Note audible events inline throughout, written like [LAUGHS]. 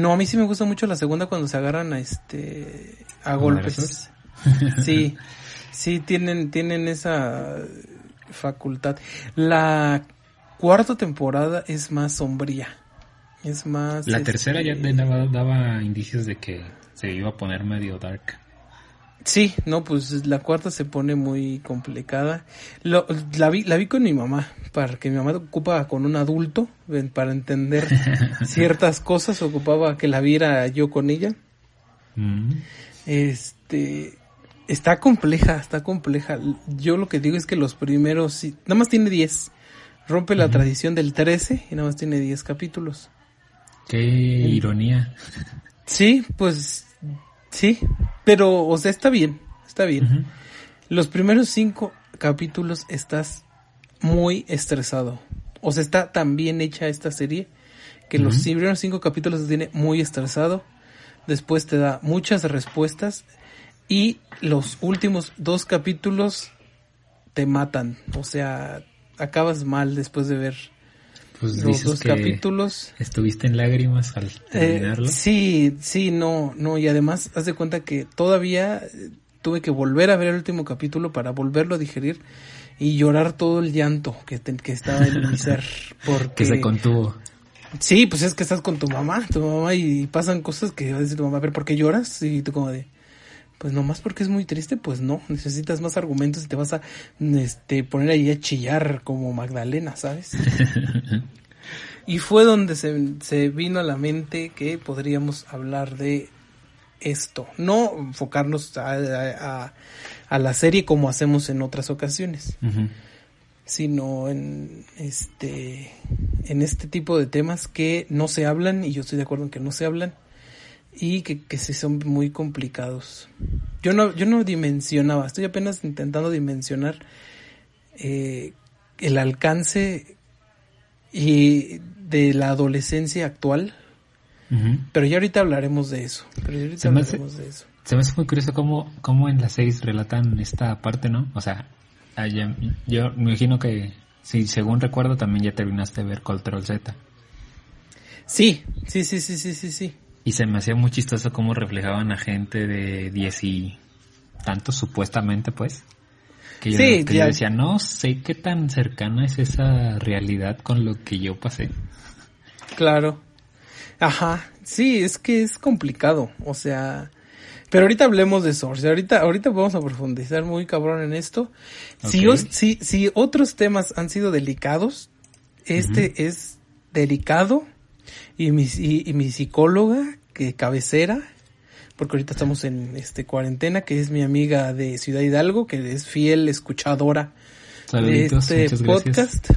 No, a mí sí me gusta mucho la segunda cuando se agarran a este a golpes. [LAUGHS] Sí, [LAUGHS] sí tienen tienen esa facultad. La cuarta temporada es más sombría. Es más. La este, tercera ya daba, daba indicios de que se iba a poner medio dark. Sí, no, pues la cuarta se pone muy complicada. Lo, la, vi, la vi con mi mamá, para que mi mamá ocupa con un adulto, para entender [LAUGHS] ciertas cosas, ocupaba que la viera yo con ella. Mm. Este, está compleja, está compleja. Yo lo que digo es que los primeros, sí, nada más tiene 10. Rompe la tradición del 13 y nada más tiene 10 capítulos. Qué ironía. Sí, pues sí, pero o sea, está bien, está bien. Los primeros cinco capítulos estás muy estresado. O sea, está tan bien hecha esta serie que los primeros cinco capítulos te tiene muy estresado. Después te da muchas respuestas y los últimos dos capítulos te matan. O sea, acabas mal después de ver Pues los dices dos que capítulos. estuviste en lágrimas al Eh, terminarlo. sí, sí, no, no, y además haz de cuenta que todavía eh, tuve que volver a ver el último capítulo para volverlo a digerir y llorar todo el llanto que, te- que estaba en mi ser. [LAUGHS] Porque que se contuvo. Sí, pues es que estás con tu mamá, tu mamá y pasan cosas que va a decir tu mamá, a ver, ¿por qué lloras? Y tú como de, pues nomás porque es muy triste, pues no, necesitas más argumentos y te vas a este, poner ahí a chillar como Magdalena, ¿sabes? [LAUGHS] y fue donde se, se vino a la mente que podríamos hablar de esto, no enfocarnos a, a- la serie como hacemos en otras ocasiones sino en este en este tipo de temas que no se hablan y yo estoy de acuerdo en que no se hablan y que, que sí son muy complicados. Yo no yo no dimensionaba, estoy apenas intentando dimensionar eh, el alcance y de la adolescencia actual, pero ya ahorita hablaremos de eso. Pero ya ahorita Se me hace- hablaremos de eso. Se me hace muy curioso cómo, cómo en las seis relatan esta parte, ¿no? O sea, allá- yo me imagino que, si según recuerdo, también ya terminaste de ver Control Z. Sí, sí, sí, sí, sí, sí, sí. Y se me hacía muy chistoso cómo reflejaban a gente de diez y tantos, supuestamente, pues. Que yo, Sí, que yo decía, no sé qué tan cercana es esa realidad con lo que yo pasé. Claro. Ajá. Sí, es que es complicado. O sea. Pero ahorita hablemos de Source. Ahorita, ahorita vamos a profundizar muy cabrón en esto. Si, Ok. os- si, si otros temas han sido delicados, este es delicado. Y mi, y, y mi psicóloga, que cabecera, porque ahorita estamos en este cuarentena, que es mi amiga de Ciudad Hidalgo, que es fiel escuchadora Saluditos, de este gracias. podcast.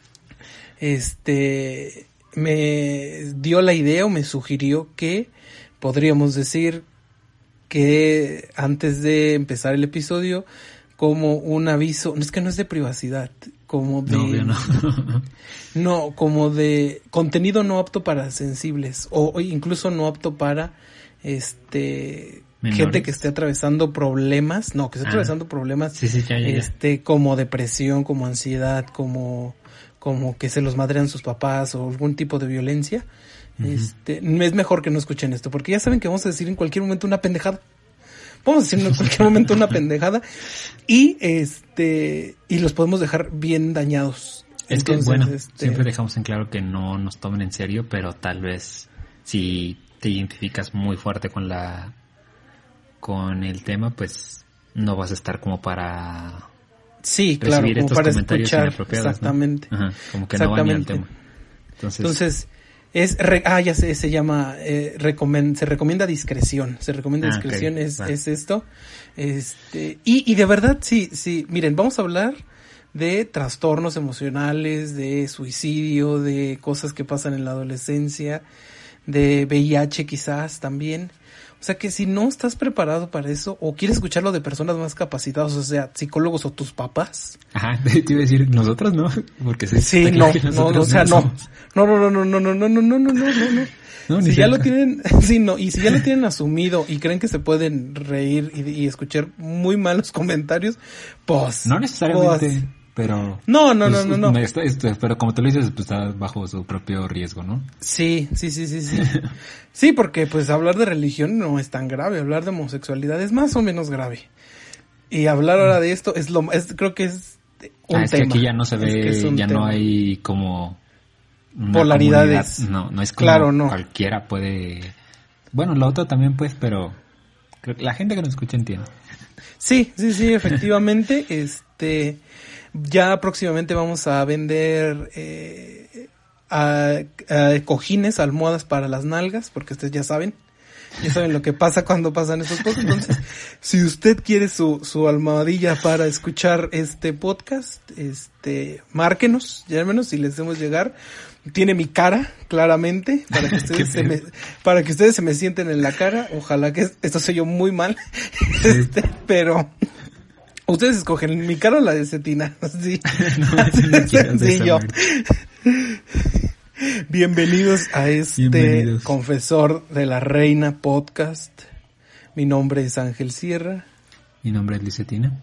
[LAUGHS] este me dio la idea o me sugirió que podríamos decir que antes de empezar el episodio como un aviso, no es que no es de privacidad, como de No, no. [LAUGHS] no, como de contenido no apto para sensibles o, o incluso no apto para este Menores. gente que esté atravesando problemas, no, que esté Ah. atravesando problemas Sí, sí, ya, ya, ya. este como depresión, como ansiedad, como como que se los madrean sus papás o algún tipo de violencia. Este, es mejor que no escuchen esto porque ya saben que vamos a decir en cualquier momento una pendejada. Vamos a decir en cualquier momento una pendejada [LAUGHS] y este y los podemos dejar bien dañados. Es que, Entonces, bueno, este, siempre dejamos en claro que no nos tomen en serio, pero tal vez si te identificas muy fuerte con la con el tema, pues no vas a estar como para Sí, claro, recibir como estos para comentarios escuchar. inapropiados, ¿no? Exactamente. Ajá, como que no va ni al Exactamente. tema. Entonces, Entonces, es, re- ah, ya sé, se llama, eh, se recomienda discreción, se recomienda Ah, discreción, es, es esto, este, y, y de verdad, sí, sí, miren, vamos a hablar de trastornos emocionales, de suicidio, de cosas que pasan en la adolescencia, de VIH quizás también. O sea que si no estás preparado para eso o quieres escucharlo de personas más capacitadas, o sea, psicólogos o tus papás. Ajá, te iba a decir nosotros, ¿no? Porque se Sí, no, no, o sea, no. No, no, no, no, no, no, no, no, no, no, no, no, si ya lo tienen, sí, no, y si ya lo tienen asumido y creen que se pueden reír y, y escuchar muy malos comentarios, pues. No necesariamente, pues, pero... No, no, pues, no, no, no. está- está- pero como tú lo dices, pues está bajo su propio riesgo, ¿no? Sí, sí, sí, sí, sí. [LAUGHS] Sí, porque pues hablar de religión no es tan grave, hablar de homosexualidad es más o menos grave. Y hablar ahora de esto es lo es creo que es un Ah, es tema. que aquí ya no se ve, es ya no hay como... Polaridades. comunidad. No, no es como Claro, no. cualquiera puede... Bueno, lo otro también pues, pero... Creo que la gente que nos escucha entiende. Sí, sí, sí, efectivamente, [LAUGHS] este ya próximamente vamos a vender eh, a- a cojines, almohadas para las nalgas, porque ustedes ya saben, ya saben lo que pasa cuando pasan estos podcasts. Entonces, si usted quiere su, su almohadilla para escuchar este podcast, este, márquenos, ya al menos si les hacemos llegar. Tiene mi cara, claramente, para que [LAUGHS] ustedes se me, para que ustedes se me sienten en la cara. Ojalá que esto se yo muy mal. [LAUGHS] Este, pero ustedes escogen mi cara o la de Cetina. [LAUGHS] Sí. [LAUGHS] No sencillo. [LAUGHS] desahogar. Bienvenidos a este Bienvenidos. Confesor de la Reina podcast. Mi nombre es Ángel Sierra. Mi nombre es Licetina.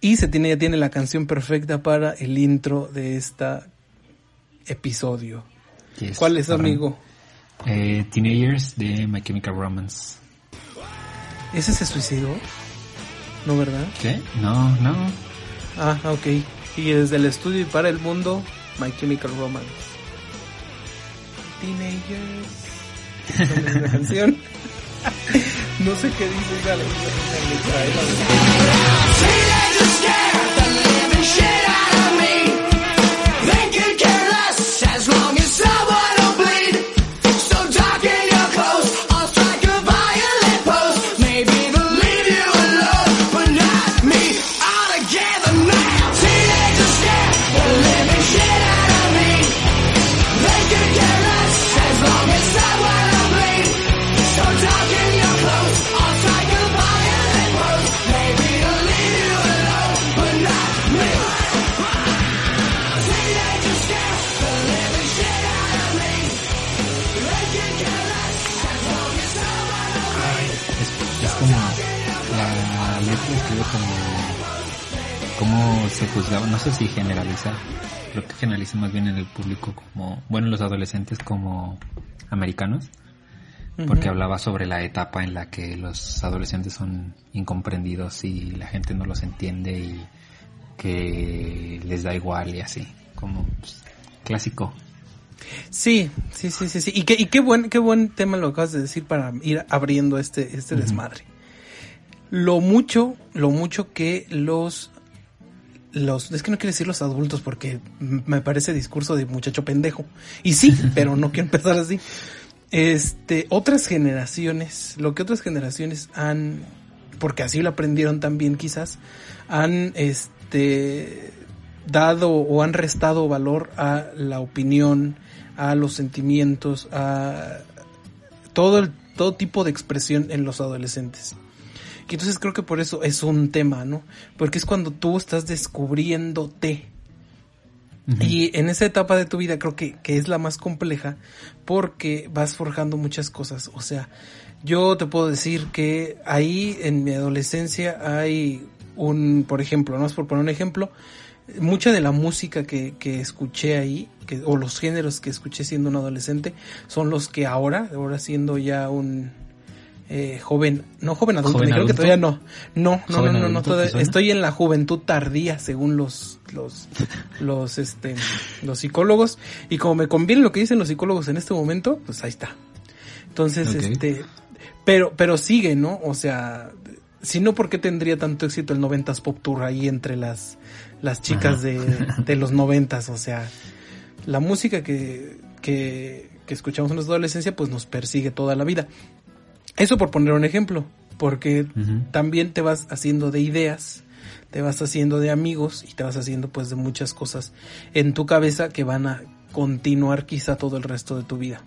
Y Cetina ya tiene la canción perfecta para el intro de este episodio. Yes, ¿Cuál es, amigo? Eh, Teenagers de My Chemical Romance. ¿Ese se suicidó? ¿No, verdad? ¿Qué? No, no. Ah, ok. Y desde el estudio y para el mundo, My Chemical Romance. Teenagers. ¿Cómo es la canción? [LAUGHS] no sé qué dice letra. Juzgaba, no sé si generalizar, creo que generaliza más bien en el público como, bueno, los adolescentes como americanos, porque hablaba sobre la etapa en la que los adolescentes son incomprendidos y la gente no los entiende y que les da igual y así, como pues, clásico. Sí, sí, sí, sí, sí. Y qué, y qué buen, qué buen tema lo acabas de decir para ir abriendo este, este desmadre. Lo mucho, lo mucho que los, los, es que no quiero decir los adultos porque me parece discurso de muchacho pendejo. Y sí, [LAUGHS] pero no quiero empezar así. Este, otras generaciones, lo que otras generaciones han, porque así lo aprendieron también quizás, han, este, dado o han restado valor a la opinión, a los sentimientos, a todo el, todo tipo de expresión en los adolescentes. Y entonces creo que por eso es un tema, ¿no? Porque es cuando tú estás descubriéndote. Y en esa etapa de tu vida creo que, que es la más compleja porque vas forjando muchas cosas. O sea, yo te puedo decir que ahí en mi adolescencia hay un, por ejemplo, no es por poner un ejemplo, mucha de la música que, que escuché ahí, que, o los géneros que escuché siendo un adolescente, son los que ahora, ahora siendo ya un eh, joven, no joven adulto, ¿Joven me creo que todavía no, no, no, ¿Joven no, no, no, todavía- estoy en la juventud tardía según los, los, [LAUGHS] los, este, los psicólogos, y como me conviene lo que dicen los psicólogos en este momento, pues ahí está. Entonces, este, pero, pero sigue, ¿no? O sea, si no, ¿por qué tendría tanto éxito el 90s Pop Tour ahí entre las, las chicas de, de los [LAUGHS] 90s? O sea, la música que, que, que escuchamos en nuestra adolescencia, pues nos persigue toda la vida. Eso por poner un ejemplo, porque también te vas haciendo de ideas, te vas haciendo de amigos y te vas haciendo pues de muchas cosas en tu cabeza que van a continuar quizá todo el resto de tu vida.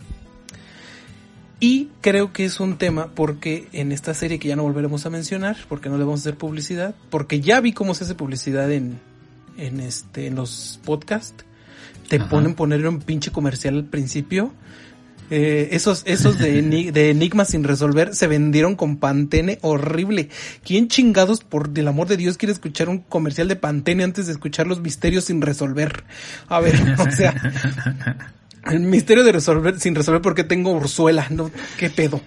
Y creo que es un tema porque en esta serie que ya no volveremos a mencionar, porque no le vamos a hacer publicidad, porque ya vi cómo se hace publicidad en, en este, en los podcasts, te Ajá. ponen poner un pinche comercial al principio. Eh, esos, esos de, [LAUGHS] de enigmas sin resolver se vendieron con Pantene horrible. ¿Quién chingados, por el amor de Dios, quiere escuchar un comercial de Pantene antes de escuchar los misterios sin resolver? A ver, o sea, [LAUGHS] el misterio de resolver, sin resolver porque tengo Ursuela, no, qué pedo.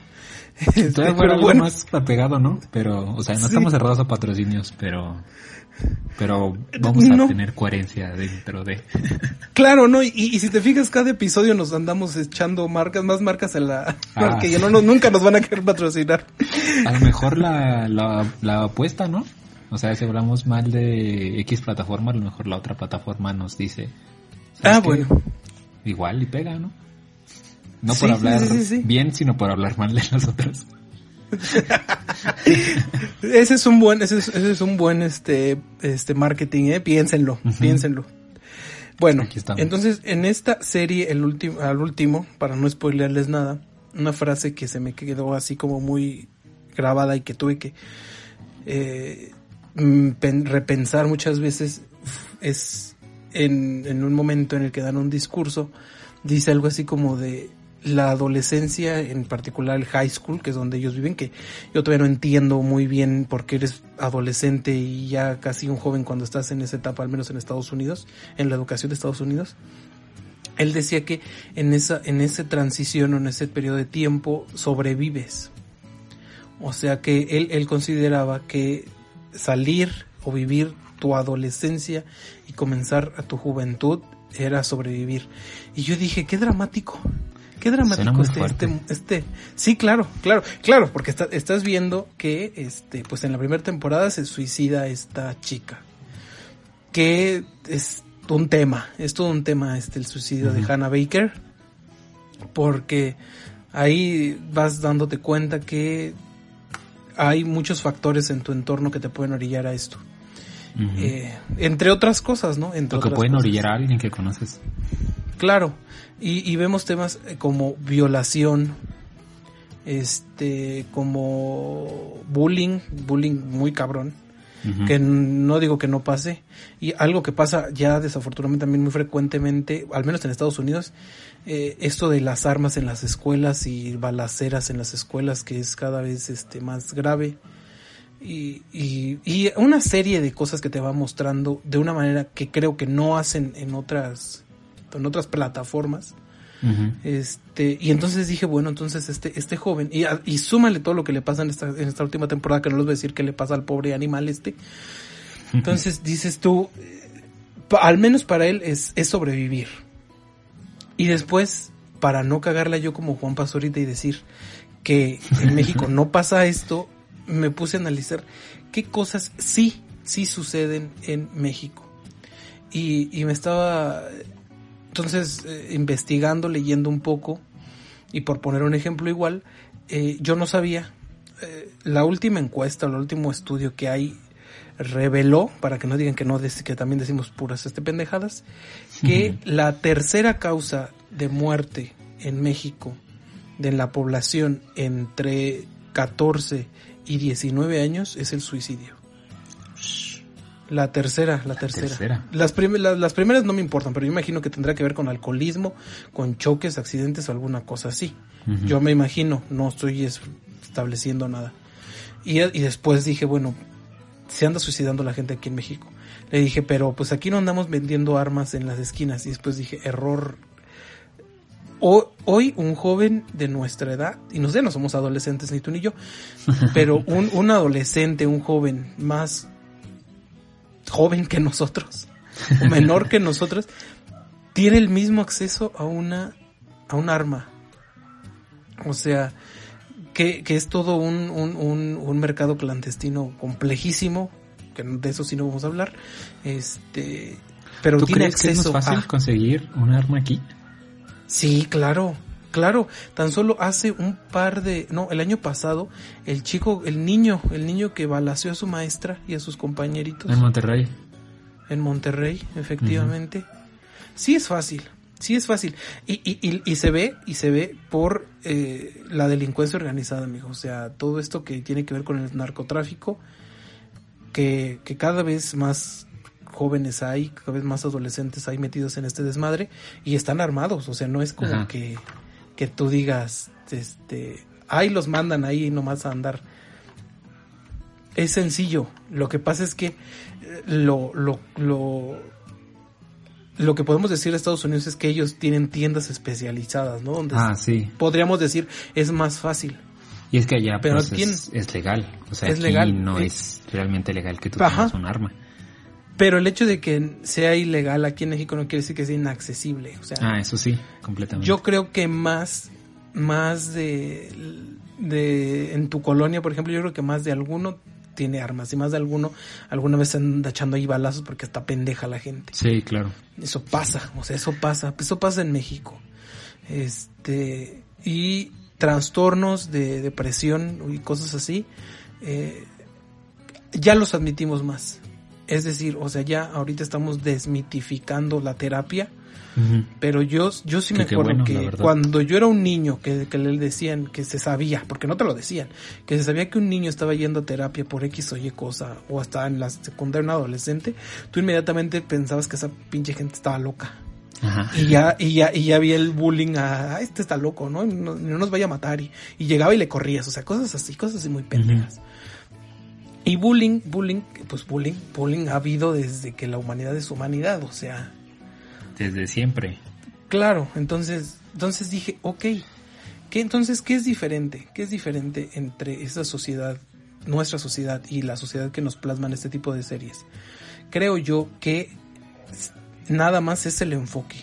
Este, Todavía fuera pero algo bueno, más apegado, ¿no? Pero, o sea, no Sí. estamos cerrados a patrocinios, pero, pero vamos a No. tener coherencia dentro de. [LAUGHS] claro, ¿no? Y, y si te fijas, cada episodio nos andamos echando marcas, más marcas en la, Ah. que ya no, nos- nunca nos van a querer patrocinar. A lo mejor la, la, la apuesta, ¿no? O sea, si hablamos mal de X plataforma, a lo mejor la otra plataforma nos dice. ¿sabes Ah, qué? bueno. Igual y pega, ¿no? No Sí, por hablar sí, sí, sí. bien, sino por hablar mal de nosotros. [LAUGHS] [LAUGHS] Ese es un buen, ese es, ese es un buen este, este marketing, eh, piénsenlo, piénsenlo. Bueno, entonces en esta serie, el último, al último, para no spoilearles nada, una frase que se me quedó así como muy grabada y que tuve que eh, mm, pen- repensar muchas veces es en, en un momento en el que dan un discurso, dice algo así como de la adolescencia, en particular el high school, que es donde ellos viven, que yo todavía no entiendo muy bien por qué eres adolescente y ya casi un joven cuando estás en esa etapa, al menos en Estados Unidos, en la educación de Estados Unidos. Él decía que en esa, en esa transición o en ese periodo de tiempo sobrevives. O sea que él, él consideraba que salir o vivir tu adolescencia y comenzar a tu juventud era sobrevivir. Y yo dije, qué dramático. Qué dramático este, este, este. Sí, claro, claro, claro, porque está- estás viendo que, este, pues en la primera temporada se suicida esta chica. Que es un tema, es todo un tema, este, el suicidio de. Hannah Baker. Porque ahí vas dándote cuenta que hay muchos factores en tu entorno que te pueden orillar a esto. Eh, entre otras cosas, ¿no? Entre Lo que pueden cosas. orillar a alguien que conoces. Claro, y, y vemos temas eh, como violación, este, como bullying, bullying muy cabrón, que no digo que no pase, y algo que pasa ya desafortunadamente también muy frecuentemente, al menos en Estados Unidos, eh, esto de las armas en las escuelas y balaceras en las escuelas, que es cada vez este más grave. Y, y, y una serie de cosas que te va mostrando de una manera que creo que no hacen en otras en otras plataformas. Este y entonces dije bueno entonces este este joven y, y súmale todo lo que le pasa en esta en esta última temporada que no les voy a decir qué le pasa al pobre animal este. Entonces dices tú al menos para él es, es sobrevivir. Y después para no cagarla yo como Juan Pastorita y decir que en México no [LAUGHS] pasa esto me puse a analizar qué cosas sí sí suceden en México. Y, y me estaba entonces eh, investigando leyendo un poco y por poner un ejemplo igual eh, yo no sabía eh, la última encuesta el último estudio que hay reveló para que no digan que no que también decimos puras este pendejadas que la tercera causa de muerte en México de la población entre 14 y 19 años es el suicidio. La tercera, la tercera. tercera. Las, prim- la- las primeras no me importan, pero yo imagino que tendrá que ver con alcoholismo, con choques, accidentes o alguna cosa así. Yo me imagino, no estoy es- estableciendo nada. Y, y después dije, bueno, se anda suicidando la gente aquí en México. Le dije, pero pues aquí no andamos vendiendo armas en las esquinas. Y después dije, error. O- hoy un joven de nuestra edad, y no sé, no somos adolescentes ni tú ni yo, pero un, un adolescente, un joven más joven que nosotros, o menor que nosotros, tiene el mismo acceso a una, a un arma. O sea, que, que es todo un, un, un, un mercado clandestino complejísimo, que de eso sí no vamos a hablar, este, pero ¿Tú tiene crees que es acceso más fácil a... conseguir un arma aquí? Sí, claro, claro. Tan solo hace un par de, no, el año pasado, el chico, el niño, el niño que balaceó a su maestra y a sus compañeritos En Monterrey. en Monterrey, efectivamente. Sí es fácil. Sí es fácil. Y, y, y, y se ve, y se ve por eh, la delincuencia organizada, amigo. O sea, todo esto que tiene que ver con el narcotráfico, que, que cada vez más jóvenes hay, cada vez más adolescentes hay metidos en este desmadre y están armados. O sea, no es como Ajá. que, que tú digas, este, ahí los mandan ahí nomás a andar. Es sencillo. Lo que pasa es que eh, lo, lo, lo, lo que podemos decir de Estados Unidos es que ellos tienen tiendas especializadas, ¿no? Donde Ah, sí. podríamos decir es más fácil. Y es que allá Pero pues, es, es legal. O sea, Es aquí legal. no es realmente legal que tú Ajá. tengas un arma. Pero el hecho de que sea ilegal aquí en México no quiere decir que sea inaccesible. O sea, Ah, eso sí, completamente. yo creo que más, más de, de, en tu colonia, por ejemplo, yo creo que más de alguno tiene armas y más de alguno alguna vez anda echando ahí balazos porque está pendeja la gente. Sí, claro. Eso pasa, o sea, eso pasa, eso pasa en México. Este, y trastornos de depresión y cosas así, eh, ya los admitimos más. Es decir, o sea, ya ahorita estamos desmitificando la terapia, pero yo, yo sí Que me acuerdo bueno, que cuando yo era un niño que, que le decían que se sabía, porque no te lo decían, que se sabía que un niño estaba yendo a terapia por X o Y cosa, o hasta en la secundaria un adolescente, tú inmediatamente pensabas que esa pinche gente estaba loca. Ajá. Y ya, y ya, y ya había el bullying a, "Ah, este está loco, ¿no? No, no nos vaya a matar. Y, y llegaba y le corrías, o sea, cosas así, cosas así muy pendejas. Y bullying, bullying, pues bullying, bullying ha habido desde que la humanidad es humanidad, o sea, Desde siempre. claro, entonces, entonces dije, ok, ¿qué entonces qué es diferente? ¿Qué es diferente entre esa sociedad, nuestra sociedad y la sociedad que nos plasman este tipo de series? Creo yo que nada más es el enfoque.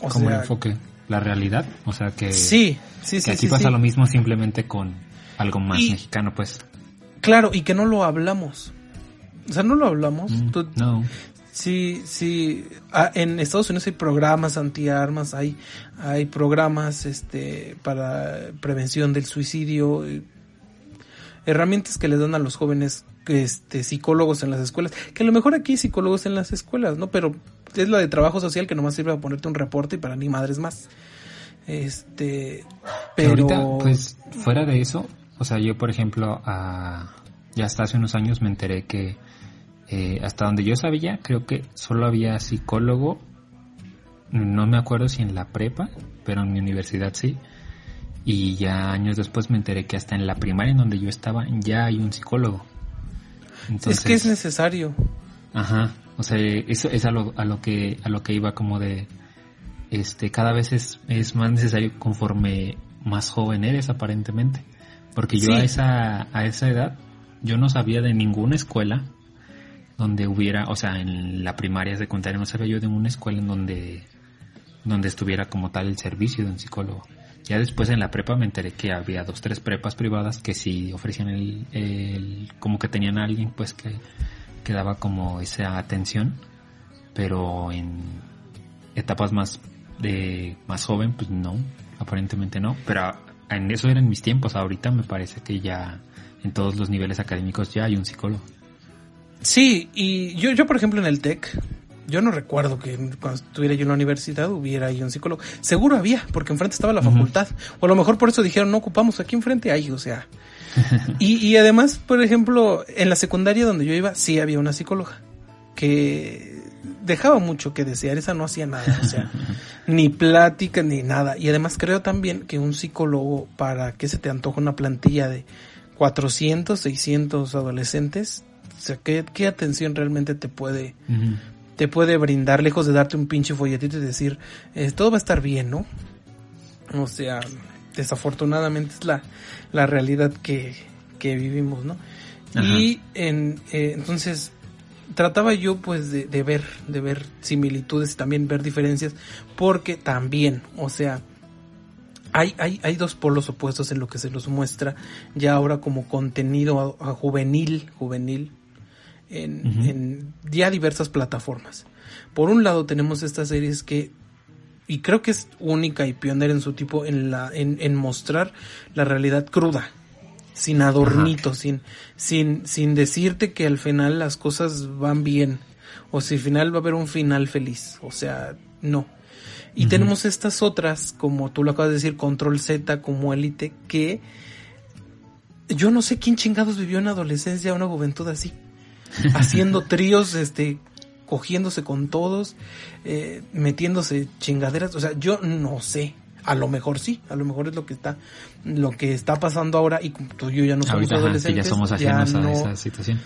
O como el enfoque. La realidad. O sea que, Sí, sí, que sí. aquí sí, pasa sí. lo mismo simplemente con algo más Y- mexicano, pues. Claro, y que no lo hablamos. O sea, no lo hablamos. Mm, Tú- no. Sí, sí. Ah, en Estados Unidos hay programas antiarmas, hay, hay programas este, para prevención del suicidio, eh, herramientas que les dan a los jóvenes este, psicólogos en las escuelas, que a lo mejor aquí hay psicólogos en las escuelas, ¿no? Pero es la de trabajo social que nomás sirve para ponerte un reporte y para ni madres más. Este, Que pero... ahorita, pues, fuera de eso, o sea, yo, por ejemplo, ya hasta hace unos años me enteré que eh, hasta donde yo sabía, creo que solo había psicólogo, no me acuerdo si en la prepa, pero en mi universidad sí. Y ya años después me enteré que hasta en la primaria en donde yo estaba ya hay un psicólogo. es que es necesario. Ajá, o sea, eso es a lo, a lo que a lo que iba como de este cada vez es, es más necesario conforme más joven eres aparentemente, porque yo Sí. a esa a esa edad yo no sabía de ninguna escuela donde hubiera, o sea, en la primaria, secundaria no sabía yo de una escuela en donde donde estuviera como tal el servicio de un psicólogo. Ya después en la prepa me enteré que había dos, tres prepas privadas que sí ofrecían el, el como que tenían a alguien pues que, que daba como esa atención, pero en etapas más de más joven pues no, aparentemente no, pero en eso eran mis tiempos, ahorita me parece que ya en todos los niveles académicos ya hay un psicólogo. Sí, y yo, yo por ejemplo en el TEC, yo no recuerdo que cuando estuviera yo en la universidad hubiera ahí un psicólogo. Seguro había, porque enfrente estaba la facultad. O a lo mejor por eso dijeron, no ocupamos, aquí enfrente hay, o sea. y, y además, por ejemplo, en la secundaria donde yo iba, sí había una psicóloga que dejaba mucho que desear, esa no hacía nada, o sea, [LAUGHS] ni plática ni nada. Y además creo también que un psicólogo, para que se te antoje una plantilla de 400, 600 adolescentes, o sea, ¿qué, qué atención realmente te puede, te puede brindar, lejos de darte un pinche folletito y decir, eh, todo va a estar bien, ¿no? O sea, desafortunadamente es la, la realidad que, que vivimos, ¿no? Ajá. Y en, eh, entonces trataba yo pues de, de ver, de ver similitudes y también ver diferencias, porque también, o sea, hay, hay, hay dos polos opuestos en lo que se los muestra ya ahora como contenido a- a juvenil, juvenil, en, en ya diversas plataformas. Por un lado tenemos estas series que, y creo que es única y pionera en su tipo en la, en, en mostrar la realidad cruda, sin adornitos, sin, sin, sin decirte que al final las cosas van bien, o si al final va a haber un final feliz, o sea, no. Y tenemos estas otras, como tú lo acabas de decir, Control Z, como Elite, que yo no sé quién chingados vivió en adolescencia, una juventud así, [LAUGHS] haciendo tríos, este, cogiéndose con todos, eh, metiéndose chingaderas, o sea, yo no sé. A lo mejor sí, a lo mejor es lo que está, lo que está pasando ahora y tú y yo ya no somos Ahorita ajá, adolescentes. ya somos ya a no- esa situación.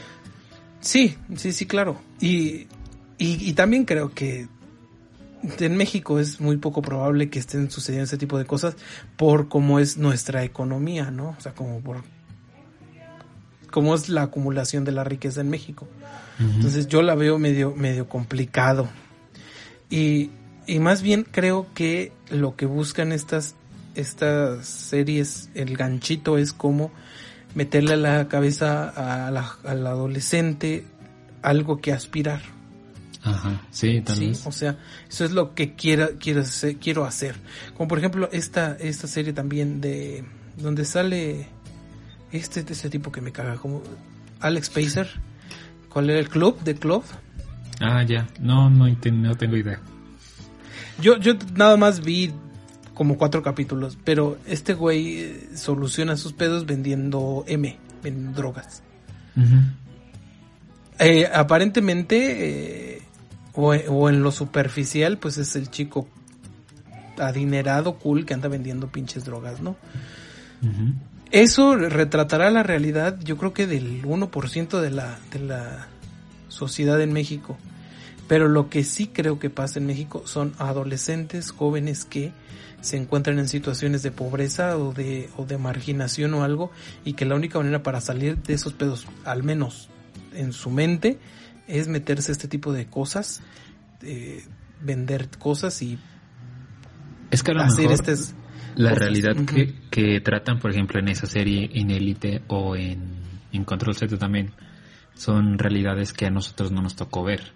Sí, sí, sí, claro. Y, y, y también creo que en México es muy poco probable que estén sucediendo ese tipo de cosas por cómo es nuestra economía, ¿no? O sea, como por cómo es la acumulación de la riqueza en México. Entonces yo la veo medio, medio complicado. Y, y más bien creo que lo que buscan estas, estas series, el ganchito es como meterle a la cabeza a la- al adolescente algo que aspirar. Ajá, sí, tal Sí, vez. o sea, eso es lo que quiera, quiero, hacer, quiero hacer. Como por ejemplo esta, esta serie también de donde sale este, este tipo que me caga, como Alex Pacer. ¿Cuál era el club? ¿De club? Ah, ya. No, no, no tengo idea. Yo, yo nada más vi como cuatro capítulos, pero este güey eh, soluciona sus pedos vendiendo M, vendiendo drogas. Eh, aparentemente, eh, o, o en lo superficial, pues es el chico adinerado, cool, que anda vendiendo pinches drogas, ¿no? Eso retratará la realidad, yo creo que del 1% de la, de la sociedad en México. Pero lo que sí creo que pasa en México son adolescentes jóvenes que se encuentran en situaciones de pobreza o de, o de marginación o algo y que la única manera para salir de esos pedos, al menos en su mente, es meterse a este tipo de cosas, eh, vender cosas y Es que a lo hacer mejor estas la cosas. realidad que, que tratan, por ejemplo, en esa serie, en Elite o en, en Control Z también, son realidades que a nosotros no nos tocó ver.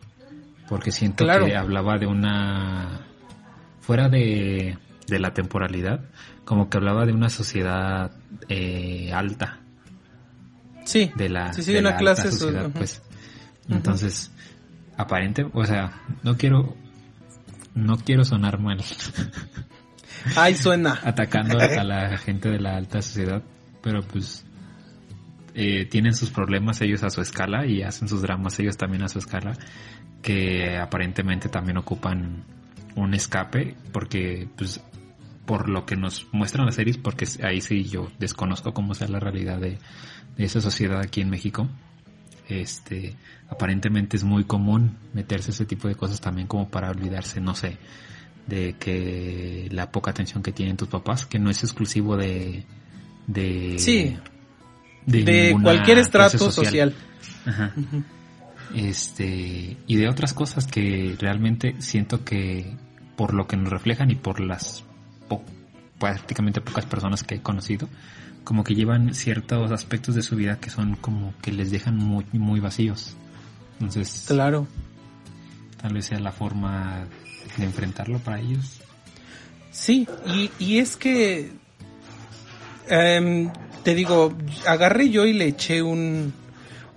Porque siento Claro. que hablaba de una... Fuera de, de la temporalidad, como que hablaba de una sociedad eh, alta. Sí, de la, sí, sí, de una la clase alta sociedad, pues. Entonces, aparente, o sea, no quiero, no quiero sonar mal [LAUGHS] Ay, suena. [LAUGHS] atacando a, a la [LAUGHS] gente de la alta sociedad, pero pues eh, tienen sus problemas ellos a su escala y hacen sus dramas ellos también a su escala, que aparentemente también ocupan un escape, porque pues por lo que nos muestran las series, porque ahí sí yo desconozco cómo sea la realidad de, de esa sociedad aquí en México. Este, aparentemente es muy común meterse ese tipo de cosas también como para olvidarse, no sé, de que la poca atención que tienen tus papás, que no es exclusivo de, de, Sí. de, de cualquier estrato social. Ajá. Ujú. Este, y de otras cosas que realmente siento que por lo que nos reflejan y por las po- prácticamente pocas personas que he conocido, como que llevan ciertos aspectos de su vida que son como que les dejan muy, muy vacíos. Entonces, Claro. tal vez sea la forma de enfrentarlo para ellos. Sí, y, y es que em, te digo, agarré yo y le eché un,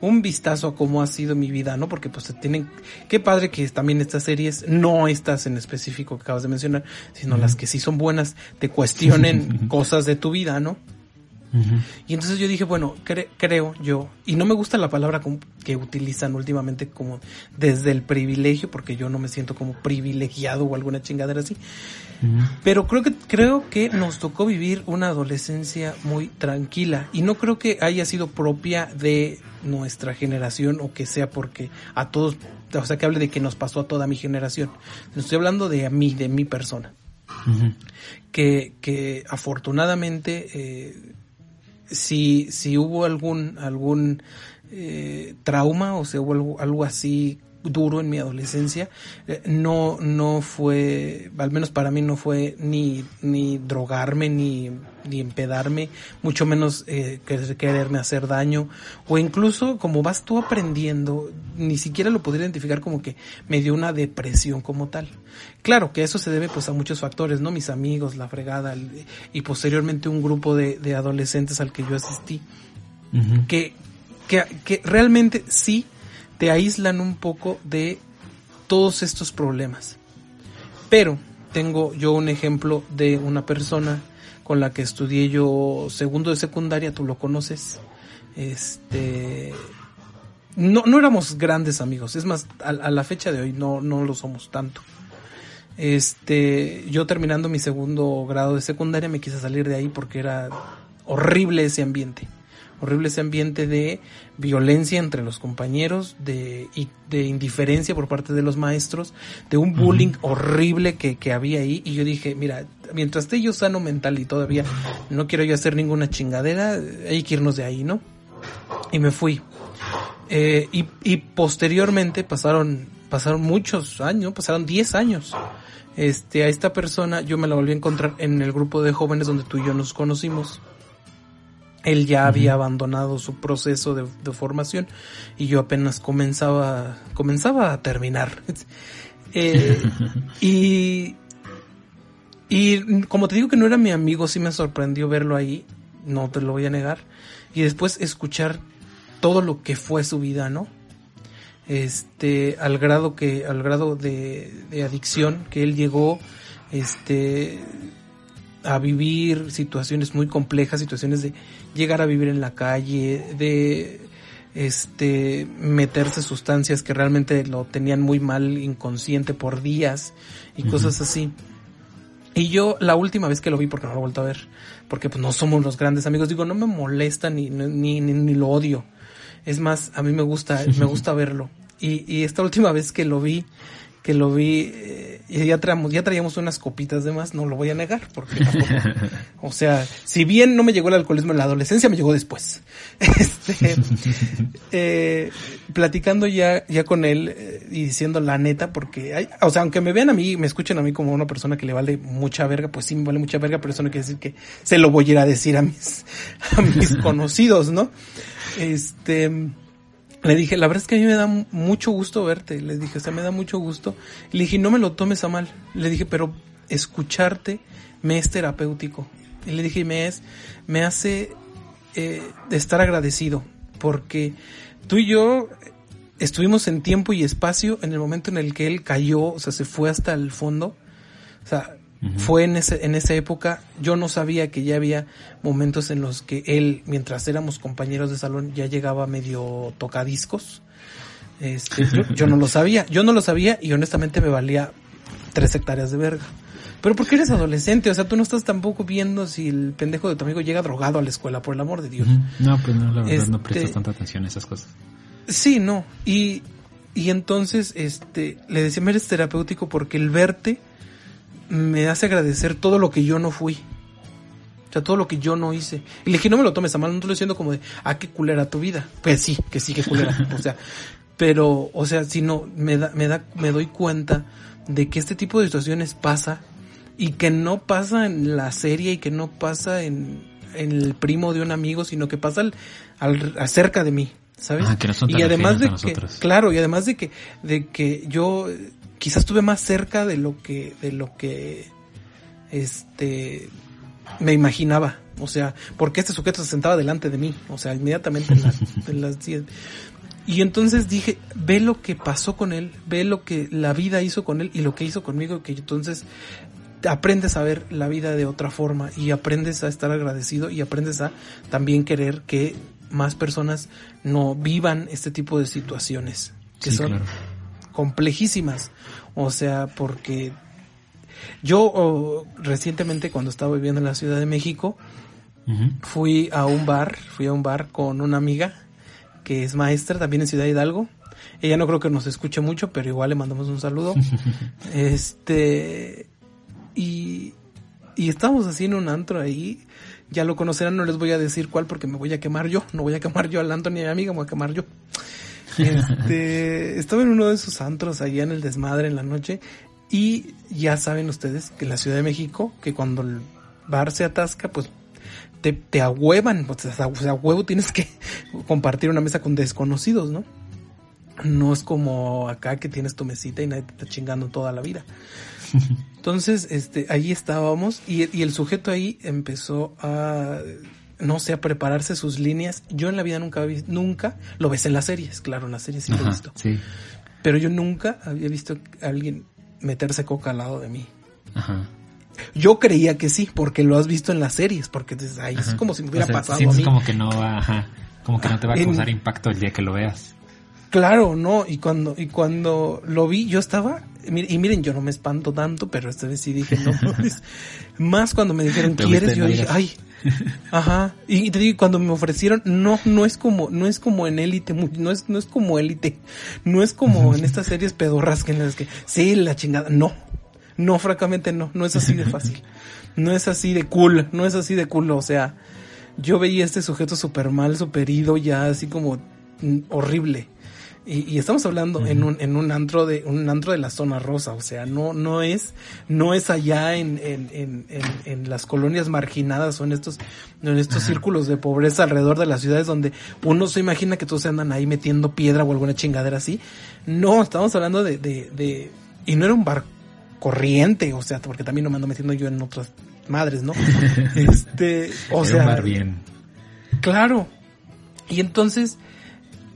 un vistazo a cómo ha sido mi vida, ¿no? Porque pues tienen, qué padre que también estas series, no estas en específico que acabas de mencionar, sino las que sí son buenas, te cuestionen [LAUGHS] cosas de tu vida, ¿no? Y entonces yo dije, bueno, cre- creo yo, y no me gusta la palabra que utilizan últimamente como desde el privilegio, porque yo no me siento como privilegiado o alguna chingadera así, pero creo que creo que nos tocó vivir una adolescencia muy tranquila y no creo que haya sido propia de nuestra generación o que sea porque a todos, o sea, que hable de que nos pasó a toda mi generación. Estoy hablando de a mí, de mi persona. Que, que afortunadamente eh, si, si hubo algún algún eh, trauma o sea hubo algo, algo así duro en mi adolescencia eh, no no fue al menos para mí no fue ni ni drogarme ni ni empedarme mucho menos eh, querer- quererme hacer daño. O incluso como vas tú aprendiendo ni siquiera lo podría identificar como que me dio una depresión como tal. Claro que eso se debe pues a muchos factores no mis amigos la fregada el- y posteriormente un grupo de, de adolescentes al que yo asistí. Que, que, que realmente sí te aíslan un poco de todos estos problemas. Pero tengo yo un ejemplo de una persona con la que estudié yo segundo de secundaria, tú lo conoces. Este no, no éramos grandes amigos, es más, a, a la fecha de hoy no, no lo somos tanto. Este, yo terminando mi segundo grado de secundaria me quise salir de ahí porque era horrible ese ambiente. Horrible ese ambiente de violencia entre los compañeros, de, y de indiferencia por parte de los maestros, de un bullying horrible que, que había ahí. Y yo dije, mira, mientras esté yo sano mental y todavía no quiero yo hacer ninguna chingadera, hay que irnos de ahí, ¿no? Y me fui. Eh, y, y posteriormente pasaron, pasaron muchos años, pasaron 10 años. Este, a esta persona yo me la volví a encontrar en el grupo de jóvenes donde tú y yo nos conocimos. Él ya había abandonado su proceso de, de formación y yo apenas comenzaba, comenzaba a terminar. [LAUGHS] Eh, y, y como te digo que no era mi amigo, sí me sorprendió verlo ahí, no te lo voy a negar. Y después escuchar todo lo que fue su vida, ¿no? Este, al grado que, al grado de, de adicción que él llegó, este, a vivir situaciones muy complejas, situaciones de llegar a vivir en la calle, de este meterse sustancias que realmente lo tenían muy mal inconsciente por días y cosas así. Y yo la última vez que lo vi, porque no lo he vuelto a ver, porque pues no somos los grandes amigos, digo, no me molesta ni, ni, ni, ni lo odio. Es más, a mí me gusta, me [LAUGHS] gusta verlo. Y, y esta última vez que lo vi, que lo vi, eh, ya, traíamos, ya traíamos unas copitas de más, no lo voy a negar, porque tampoco, o sea, si bien no me llegó el alcoholismo en la adolescencia, me llegó después. [LAUGHS] Este, eh, platicando ya, ya con él eh, y diciendo la neta, porque hay, o sea, aunque me vean a mí, me escuchen a mí como una persona que le vale mucha verga, pues sí me vale mucha verga, pero eso no quiere decir que se lo voy a ir a decir a mis, [LAUGHS] a mis [LAUGHS] conocidos, ¿no? Este, le dije, la verdad es que a mí me da mucho gusto verte. Le dije, o sea, me da mucho gusto. Le dije, no me lo tomes a mal. Le dije, pero escucharte me es terapéutico. Y le dije, me es, me hace eh, estar agradecido. Porque tú y yo estuvimos en tiempo y espacio en el momento en el que él cayó, o sea, se fue hasta el fondo. O sea, fue en, ese, en esa época, yo no sabía que ya había momentos en los que él, mientras éramos compañeros de salón, ya llegaba medio tocadiscos. Este, yo, [LAUGHS] yo, no lo sabía, yo no lo sabía y honestamente me valía tres hectáreas de verga. Pero porque eres adolescente, o sea, tú no estás tampoco viendo si el pendejo de tu amigo llega drogado a la escuela, por el amor de Dios. No, pues no, la verdad este, no prestas tanta atención a esas cosas. Sí, no. Y, y entonces, este, le decía, me eres terapéutico porque el verte, me hace agradecer todo lo que yo no fui. O sea, todo lo que yo no hice. Y le dije, no me lo tomes a mal, no te lo diciendo como de, ah, qué culera tu vida. Pues sí, que sí, qué culera. [LAUGHS] o sea, pero, o sea, si no, me da, me da, me doy cuenta de que este tipo de situaciones pasa y que no pasa en la serie y que no pasa en, en el primo de un amigo, sino que pasa al, al acerca de mí. ¿Sabes? Ah, que no son y además de que, claro, y además de que, de que yo quizás estuve más cerca de lo que, de lo que, este, me imaginaba. O sea, porque este sujeto se sentaba delante de mí. O sea, inmediatamente en las, [LAUGHS] en las diez. Y entonces dije, ve lo que pasó con él, ve lo que la vida hizo con él y lo que hizo conmigo, que entonces aprendes a ver la vida de otra forma y aprendes a estar agradecido y aprendes a también querer que más personas no vivan este tipo de situaciones que Sí, son claro. complejísimas. O sea, porque yo oh, recientemente cuando estaba viviendo en la Ciudad de México, fui a un bar, fui a un bar con una amiga que es maestra también en Ciudad Hidalgo. Ella no creo que nos escuche mucho, pero igual le mandamos un saludo. [LAUGHS] este y y estamos así en un antro ahí. Ya lo conocerán, no les voy a decir cuál porque me voy a quemar yo. No voy a quemar yo al Anthony y a mi amiga, me voy a quemar yo. Este, estaba en uno de esos antros allá en el desmadre en la noche y ya saben ustedes que en la Ciudad de México, que cuando el bar se atasca, pues te, te ahuevan, o sea, o sea, a huevo tienes que [LAUGHS] compartir una mesa con desconocidos, ¿no? No es como acá que tienes tu mesita y nadie te está chingando toda la vida. [LAUGHS] Entonces, este, allí estábamos y, y el sujeto ahí empezó a, no sé, a prepararse sus líneas. Yo en la vida nunca nunca, lo ves en las series, claro, en las series sí lo he visto. sí. Pero yo nunca había visto a alguien meterse coca al lado de mí. Ajá. Yo creía que sí, porque lo has visto en las series, porque dices, ay, es como si me hubiera O sea, pasado a mí. como que no va, ajá, como que no te va a En- causar impacto el día que lo veas. Claro, no, y cuando, y cuando lo vi, yo estaba, y mi- y miren, yo no me espanto tanto, pero esta vez sí dije, no, [LAUGHS] más cuando me dijeron, ¿quieres? Yo dije, ay, ajá, y te digo, cuando me ofrecieron, no, no es como, no es como en élite, no es, no es como élite, no es como en [LAUGHS] estas series pedorras que en las que, sí, la chingada, no, no, francamente no, no es así de fácil, no es así de cool, no es así de cool, o sea, yo veía a este sujeto súper mal, súper ido, ya así como mm, horrible. Y, y estamos hablando en un, en un antro de, un antro de la zona rosa, o sea, no, no es, no es allá en, en, en, en, en las colonias marginadas o en estos, en estos círculos de pobreza alrededor de las ciudades donde uno se imagina que todos se andan ahí metiendo piedra o alguna chingadera así. No, estamos hablando de, de, de, y no era un bar corriente, o sea, porque también no me ando metiendo yo en otras madres, ¿no? [LAUGHS] este, o Era sea, un bar bien. Claro. Y entonces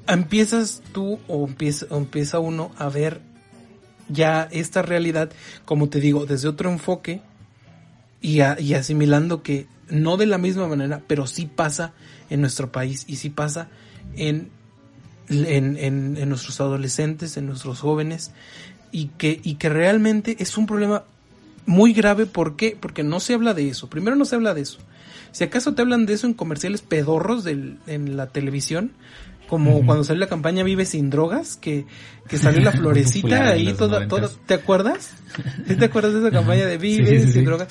empiezas tú o empieza, uno a ver ya esta realidad, como te digo, desde otro enfoque y, a- y asimilando que no de la misma manera, pero sí pasa en nuestro país y sí pasa en, en, en- nuestros adolescentes, en nuestros jóvenes y que, y que realmente es un problema muy grave. ¿Por qué? Porque no se habla de eso. Primero no se habla de eso. Si acaso te hablan de eso en comerciales pedorros en la televisión, como cuando salió la campaña Vive sin drogas, que, que salió la [LAUGHS] florecita ahí toda, toda. ¿te acuerdas? ¿Sí te acuerdas de esa campaña de Vive sí, sí, sin drogas?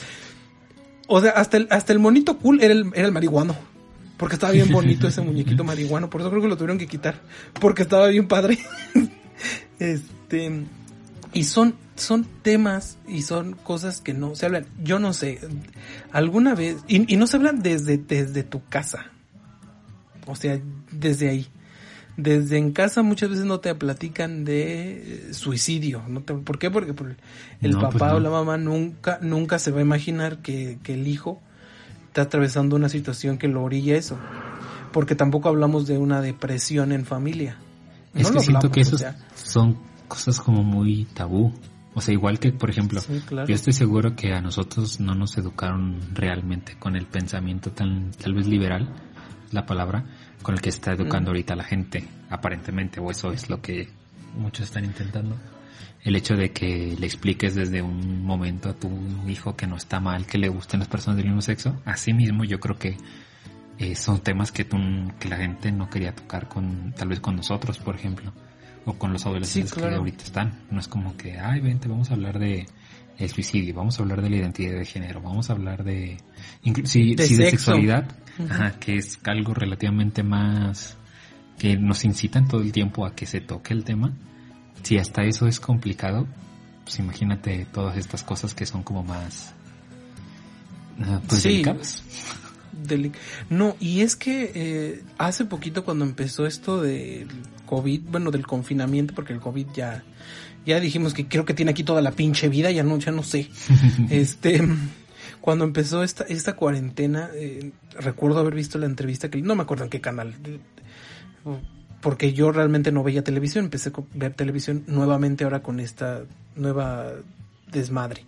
O sea, hasta el, hasta el monito cool era el, era el marihuano. Porque estaba bien bonito ese muñequito marihuano. Por eso creo que lo tuvieron que quitar. Porque estaba bien padre. [LAUGHS] este. Y son, son temas y son cosas que no se hablan. Yo no sé. Alguna vez. Y, y no se hablan desde, desde tu casa. O sea, desde ahí. Desde en casa muchas veces no te platican de eh, suicidio. ¿no? te- ¿Por qué? Porque por el No, pues papá no. o la mamá nunca, nunca se va a imaginar que, que el hijo está atravesando una situación que lo orilla eso. Porque tampoco hablamos de una depresión en familia. Es No que siento hablamos, que o esos sea, son cosas como muy tabú. O sea, igual que, por ejemplo, Sí, claro. yo estoy seguro que a nosotros no nos educaron realmente con el pensamiento tan, tal vez liberal, la palabra, con el que está educando ahorita la gente, aparentemente, o eso es lo que muchos están intentando. El hecho de que le expliques desde un momento a tu hijo que no está mal que le gusten las personas del mismo sexo, así mismo yo creo que eh, son temas que, tú, que la gente no quería tocar con, tal vez con nosotros, por ejemplo, o con los adolescentes Sí, claro. que ahorita están. No es como que, ay, vente, vamos a hablar de el suicidio, vamos a hablar de la identidad de género, vamos a hablar de, sí, De sí, de sexualidad, ajá, que es algo relativamente más que nos incitan todo el tiempo a que se toque el tema. Si hasta eso es complicado, pues imagínate todas estas cosas que son como más ah, pues Sí. delicadas. Deli- No, y es que eh, hace poquito cuando empezó esto del COVID, bueno, del confinamiento, porque el COVID ya, ya dijimos que creo que tiene aquí toda la pinche vida, ya no, ya no sé. [LAUGHS] este, cuando empezó esta, esta cuarentena, eh, recuerdo haber visto la entrevista que, no me acuerdo en qué canal, porque yo realmente no veía televisión, empecé a ver televisión nuevamente ahora con esta nueva desmadre.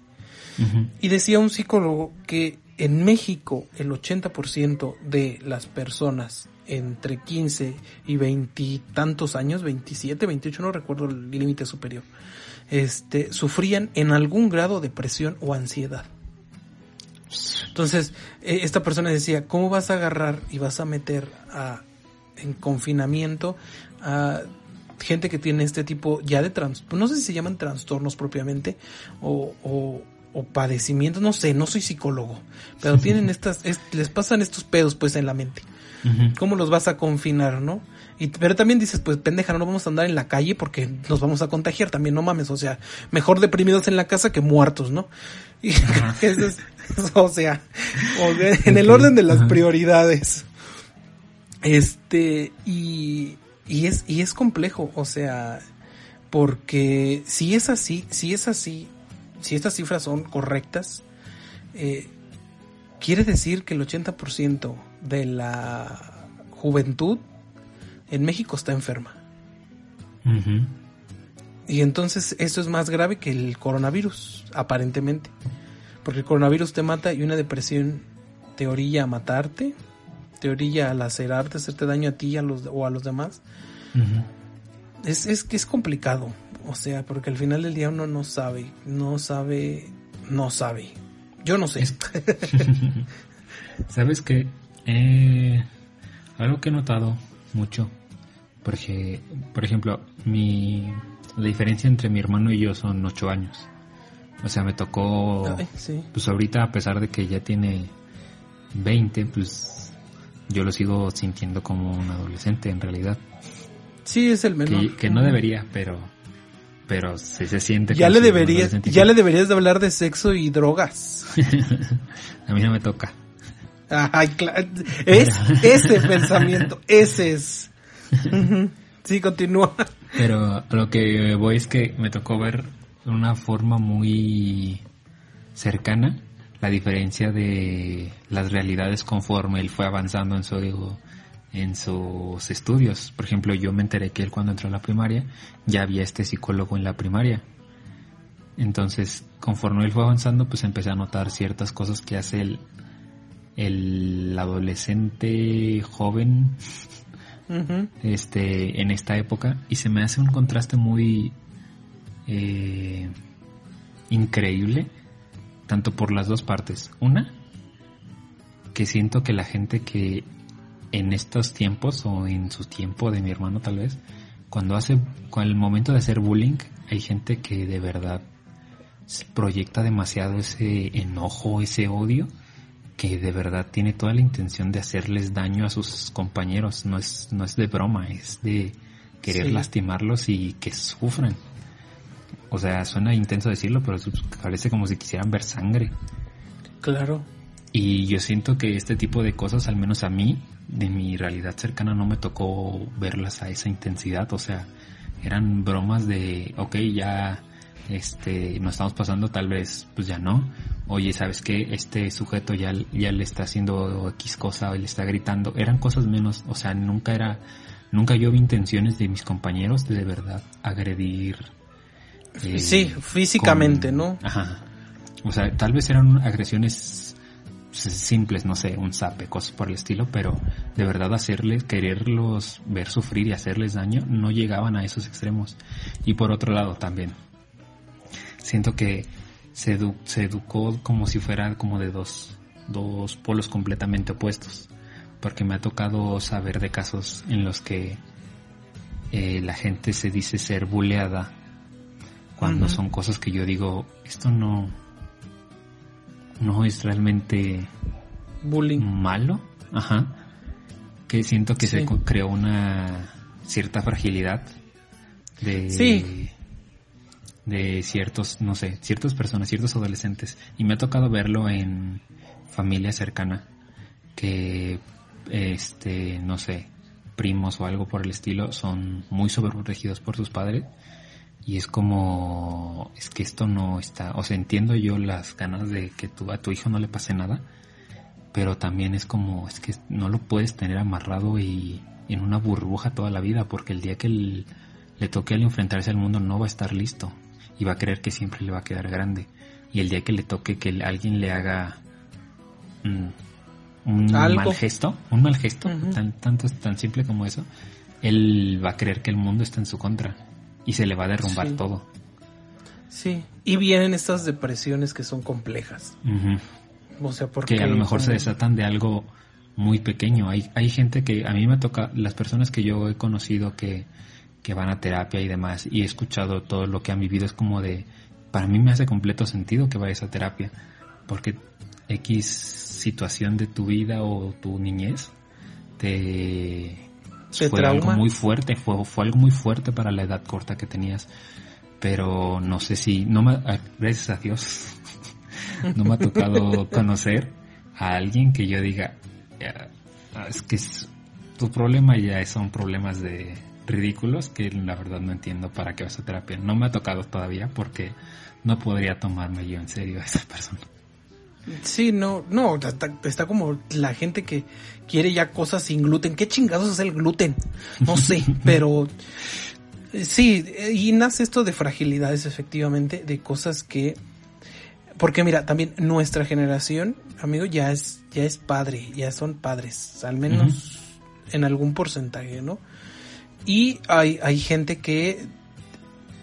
Y decía un psicólogo que en México el 80% de las personas entre 15 y 20 y tantos años, 27, 28, no recuerdo el límite superior, este, sufrían en algún grado depresión o ansiedad. Entonces, eh, esta persona decía, ¿cómo vas a agarrar y vas a meter a, en confinamiento a gente que tiene este tipo ya de trans, no sé si se llaman trastornos propiamente o, o, o padecimientos, no sé, no soy psicólogo, pero tienen estas, es- les pasan estos pedos pues en la mente. ¿Cómo los vas a confinar, no? Y, pero también dices, pues pendeja, no vamos a andar en la calle porque nos vamos a contagiar también, no mames, o sea, mejor deprimidos en la casa que muertos, ¿no? Y [LAUGHS] [LAUGHS] eso es- o sea, o sea, en el orden de las prioridades. Este, y, y es, y es complejo, o sea, porque si es así, si es así, si estas cifras son correctas, eh, quiere decir que el 80% de la juventud en México está enferma. Y entonces eso es más grave que el coronavirus, aparentemente. Porque el coronavirus te mata y una depresión te orilla a matarte, te orilla a lacerarte, hacerte daño a ti y a los, o a los demás. Es, es que es complicado. O sea, porque al final del día uno no sabe, no sabe, no sabe. Yo no sé. [LAUGHS] ¿Sabes qué? Eh, algo que he notado mucho, porque, por ejemplo, mi, la diferencia entre mi hermano y yo son ocho años. O sea, me tocó, Ay, sí. pues ahorita a pesar de que ya tiene 20, pues yo lo sigo sintiendo como un adolescente en realidad. Sí, es el menor. Que, que no debería, pero pero sí se siente Ya como le deberías, adolescente. ya le deberías de hablar de sexo y drogas. [LAUGHS] a mí no me toca. Ay, cla- es ese pensamiento, ese es. [LAUGHS] Sí, continúa. Pero lo que voy es que me tocó ver de una forma muy cercana la diferencia de las realidades conforme él fue avanzando en su en sus estudios. Por ejemplo, yo me enteré que él cuando entró a la primaria ya había este psicólogo en la primaria. Entonces, conforme él fue avanzando, pues empecé a notar ciertas cosas que hace el, el adolescente joven este en esta época y se me hace un contraste muy eh, increíble tanto por las dos partes. Una que siento que la gente que en estos tiempos o en su tiempo de mi hermano tal vez cuando hace con el momento de hacer bullying hay gente que de verdad proyecta demasiado ese enojo ese odio que de verdad tiene toda la intención de hacerles daño a sus compañeros. No es, no es de broma, es de querer Sí. lastimarlos y que sufran. O sea, suena intenso decirlo, pero parece como si quisieran ver sangre. Claro. Y yo siento que este tipo de cosas, al menos a mí, de mi realidad cercana, no me tocó verlas a esa intensidad. O sea, eran bromas de, ok, ya este, nos estamos pasando, tal vez, pues ya no. Oye, ¿sabes qué? Este sujeto ya, ya le está haciendo X cosa o le está gritando. Eran cosas menos, o sea, nunca era, nunca yo vi intenciones de mis compañeros de de verdad agredir. eh, Sí, físicamente, con- ¿no? Ajá. O sea, tal vez eran agresiones simples, no sé, un zape, cosas por el estilo, pero de verdad hacerles, quererlos ver sufrir y hacerles daño, no llegaban a esos extremos. Y por otro lado también, siento que se, edu- se educó como si fuera como de dos, dos polos completamente opuestos. Porque me ha tocado saber de casos en los que eh, la gente se dice ser buleada cuando son cosas que yo digo, esto no, no es realmente Bullying. malo, ajá, que siento que se Sí. creó una cierta fragilidad de Sí. De ciertos, no sé, ciertas personas, ciertos adolescentes. Y me ha tocado verlo en familia cercana que este, no sé, primos o algo por el estilo son muy sobreprotegidos por sus padres. Y es como es que esto no está, o sea, entiendo yo las ganas de que tu, a tu hijo no le pase nada, pero también es como, es que no lo puedes tener amarrado y en una burbuja toda la vida, porque el día que le toque al enfrentarse al mundo no va a estar listo y va a creer que siempre le va a quedar grande. Y el día que le toque que alguien le haga mm, un Algo. mal gesto, un mal gesto, tan, tanto, tan simple como eso, él va a creer que el mundo está en su contra y se le va a derrumbar Sí. todo. Sí. Y vienen estas depresiones que son complejas. O sea, porque... que a lo mejor se desatan de algo muy pequeño. Hay, hay gente que a mí me toca, las personas que yo he conocido que, que van a terapia y demás, y he escuchado todo lo que han vivido, es como de, para mí me hace completo sentido que vayas a terapia, porque X situación de tu vida o tu niñez te, Te fue algo trauma. muy fuerte, fue, fue algo muy fuerte para la edad corta que tenías. Pero no sé si, no me, ah, gracias a Dios, [LAUGHS] no me ha tocado conocer a alguien que yo diga, "Ya, ah, es que es- tu problema ya son problemas de ridículos que la verdad no entiendo para qué vas a terapia. No me ha tocado todavía porque no podría tomarme yo en serio a esa persona. Sí, no, no, está, está como la gente que quiere ya cosas sin gluten. ¿Qué chingados es el gluten? No sé, [LAUGHS] pero eh, sí, eh, y nace esto de fragilidades efectivamente, de cosas que porque mira, también nuestra generación, amigo, ya es, ya es padre, ya son padres, al menos en algún porcentaje, ¿no? Y hay, hay gente que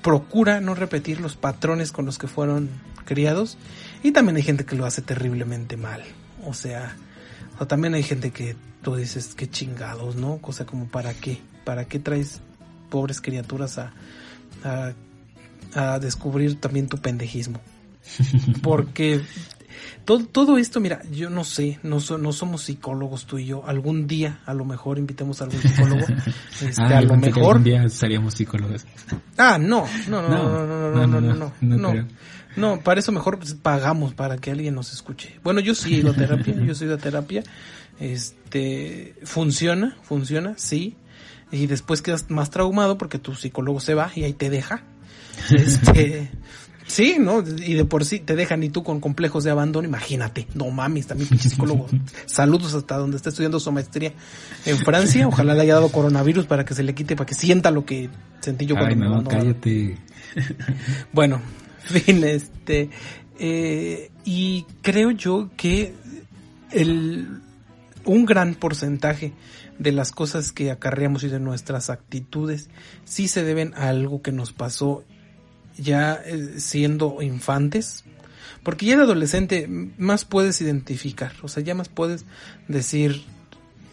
procura no repetir los patrones con los que fueron criados y también hay gente que lo hace terriblemente mal. O sea, o también hay gente que tú dices, qué chingados, ¿no? O sea, como para qué, para qué traes pobres criaturas a, a, a descubrir también tu pendejismo. [LAUGHS] Porque todo, todo esto, mira, yo no sé, no, so- no somos psicólogos tú y yo. Algún día, a lo mejor, invitemos a algún psicólogo. [LAUGHS] Este, Ah, a lo mejor. algún día seríamos psicólogos. Ah, no, no, no, no, no, no, no, no, no, no, no no. para eso mejor pues, pagamos para que alguien nos escuche. Bueno, yo sí he ido a terapia, yo soy de terapia. Este, funciona, funciona, sí. Y después quedas más traumado porque tu psicólogo se va y ahí te deja. [LAUGHS] Este, sí, ¿no? Y de por sí te dejan y tú con complejos de abandono, imagínate. No mames, también pinche psicólogo. [LAUGHS] Saludos hasta donde está estudiando su maestría en Francia. Ojalá le haya dado coronavirus para que se le quite, para que sienta lo que sentí yo cuando Ay, me no, cállate. [LAUGHS] Bueno, fin, este. eh, y creo yo que el, un gran porcentaje de las cosas que acarreamos y de nuestras actitudes sí se deben a algo que nos pasó ya eh, siendo infantes. Porque ya de adolescente más puedes identificar, o sea, ya más puedes decir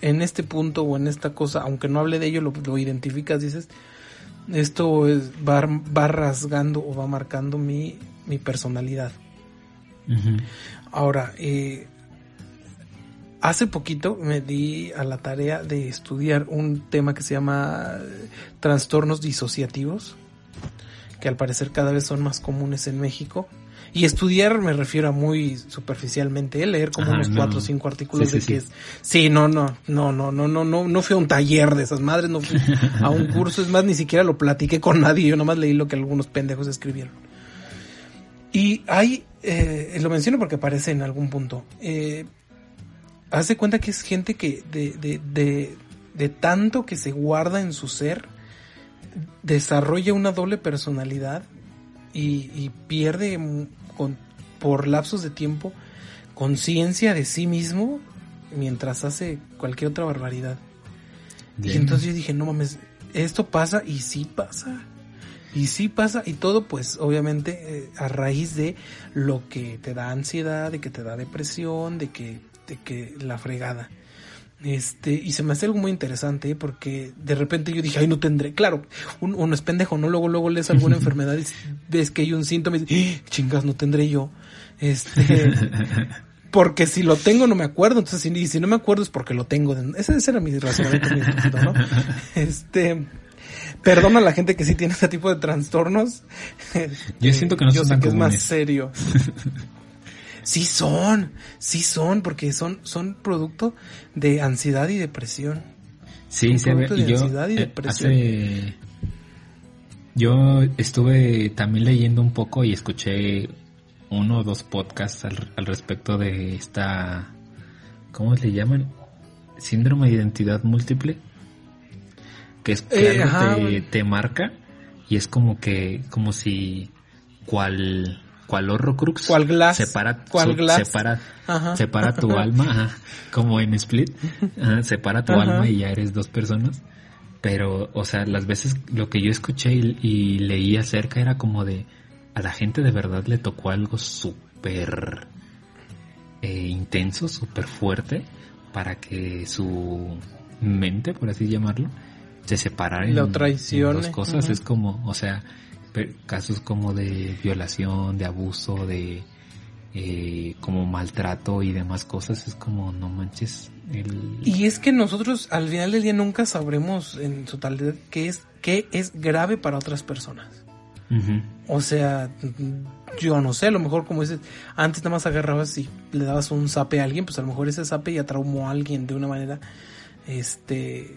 en este punto o en esta cosa, aunque no hable de ello, lo, lo identificas, dices, esto es- va, va rasgando o va marcando mi, mi personalidad. Ahora, eh, hace poquito me di a la tarea de estudiar un tema que se llama eh, trastornos disociativos, que al parecer cada vez son más comunes en México. Y estudiar me refiero a muy superficialmente, ¿eh? leer como Ajá, unos no. cuatro o cinco artículos Sí, de sí, que sí. es... Sí, no, no, no, no, no, no, no, no fui a un taller de esas madres, no fui a un [LAUGHS] curso, es más, ni siquiera lo platiqué con nadie, yo nomás leí lo que algunos pendejos escribieron. Y hay, eh, lo menciono porque aparece en algún punto, eh, haz de cuenta que es gente que de, de, de, de tanto que se guarda en su ser, desarrolla una doble personalidad y, y pierde con, por lapsos de tiempo conciencia de sí mismo mientras hace cualquier otra barbaridad. Y entonces yo dije, no mames, esto pasa y sí pasa. Y sí pasa y todo pues obviamente eh, a raíz de lo que te da ansiedad, de que te da depresión, de que, de que la fregada. Este, y se me hace algo muy interesante, ¿eh? porque de repente yo dije, ay, no tendré, claro, un- uno es pendejo, ¿no? Luego, luego lees alguna [LAUGHS] enfermedad y ves que hay un síntoma y dices, "Ah, chingas, no tendré yo. Este, [LAUGHS] porque si lo tengo no me acuerdo, entonces si, y si no me acuerdo es porque lo tengo. Ese, ese era mi razonamiento, muy estúpido, ¿no? [LAUGHS] Este, perdona a la gente que sí tiene ese tipo de trastornos. Yo siento que no Yo son sé tan que es más serio. Sí son, sí son, porque son, son producto de ansiedad y depresión. Sí, ve. producto de yo ansiedad y eh, depresión. hace... Yo estuve también leyendo un poco y escuché uno o dos podcasts al, al respecto de esta... ¿Cómo le llaman? Síndrome de identidad múltiple. Que es que Eh, algo ajá, te, te marca y es como que, como si cual, cual horrocrux Cual glass, separa, cual su- glass. separa, Ajá. separa tu [LAUGHS] alma, ajá, como en Split, ajá, separa tu alma y ya eres dos personas. Pero, o sea, las veces lo que yo escuché y, y leí acerca era como de a la gente de verdad le tocó algo súper eh, intenso, súper fuerte para que su mente, por así llamarlo, se separara en, en dos cosas. Es como, o sea, casos como de violación, de abuso, de eh, como maltrato y demás cosas. Es como, no manches. El... Y es que nosotros al final del día nunca sabremos en su totalidad qué es, qué es grave para otras personas. O sea, yo no sé, a lo mejor como dices, antes nada más agarrabas y le dabas un zape a alguien, pues a lo mejor ese zape ya traumó a alguien de una manera, este,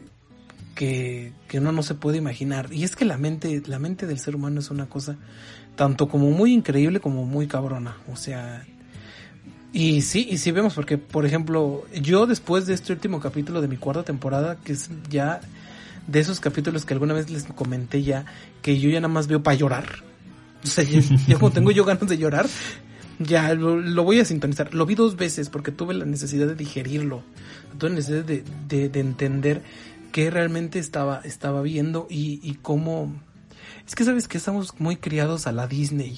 que, que uno no se puede imaginar. Y es que la mente, la mente del ser humano es una cosa tanto como muy increíble como muy cabrona. O sea, y sí, y sí vemos, porque por ejemplo, yo después de este último capítulo de mi cuarta temporada, que es ya de esos capítulos que alguna vez les comenté ya, que yo ya nada más veo para llorar. O sea, yo, yo como tengo yo ganas de llorar, ya lo, voy a sintonizar. Lo vi dos veces porque tuve la necesidad de digerirlo. Tuve la necesidad de, de entender qué realmente estaba, estaba viendo y, y cómo... Es que sabes que estamos muy criados a la Disney.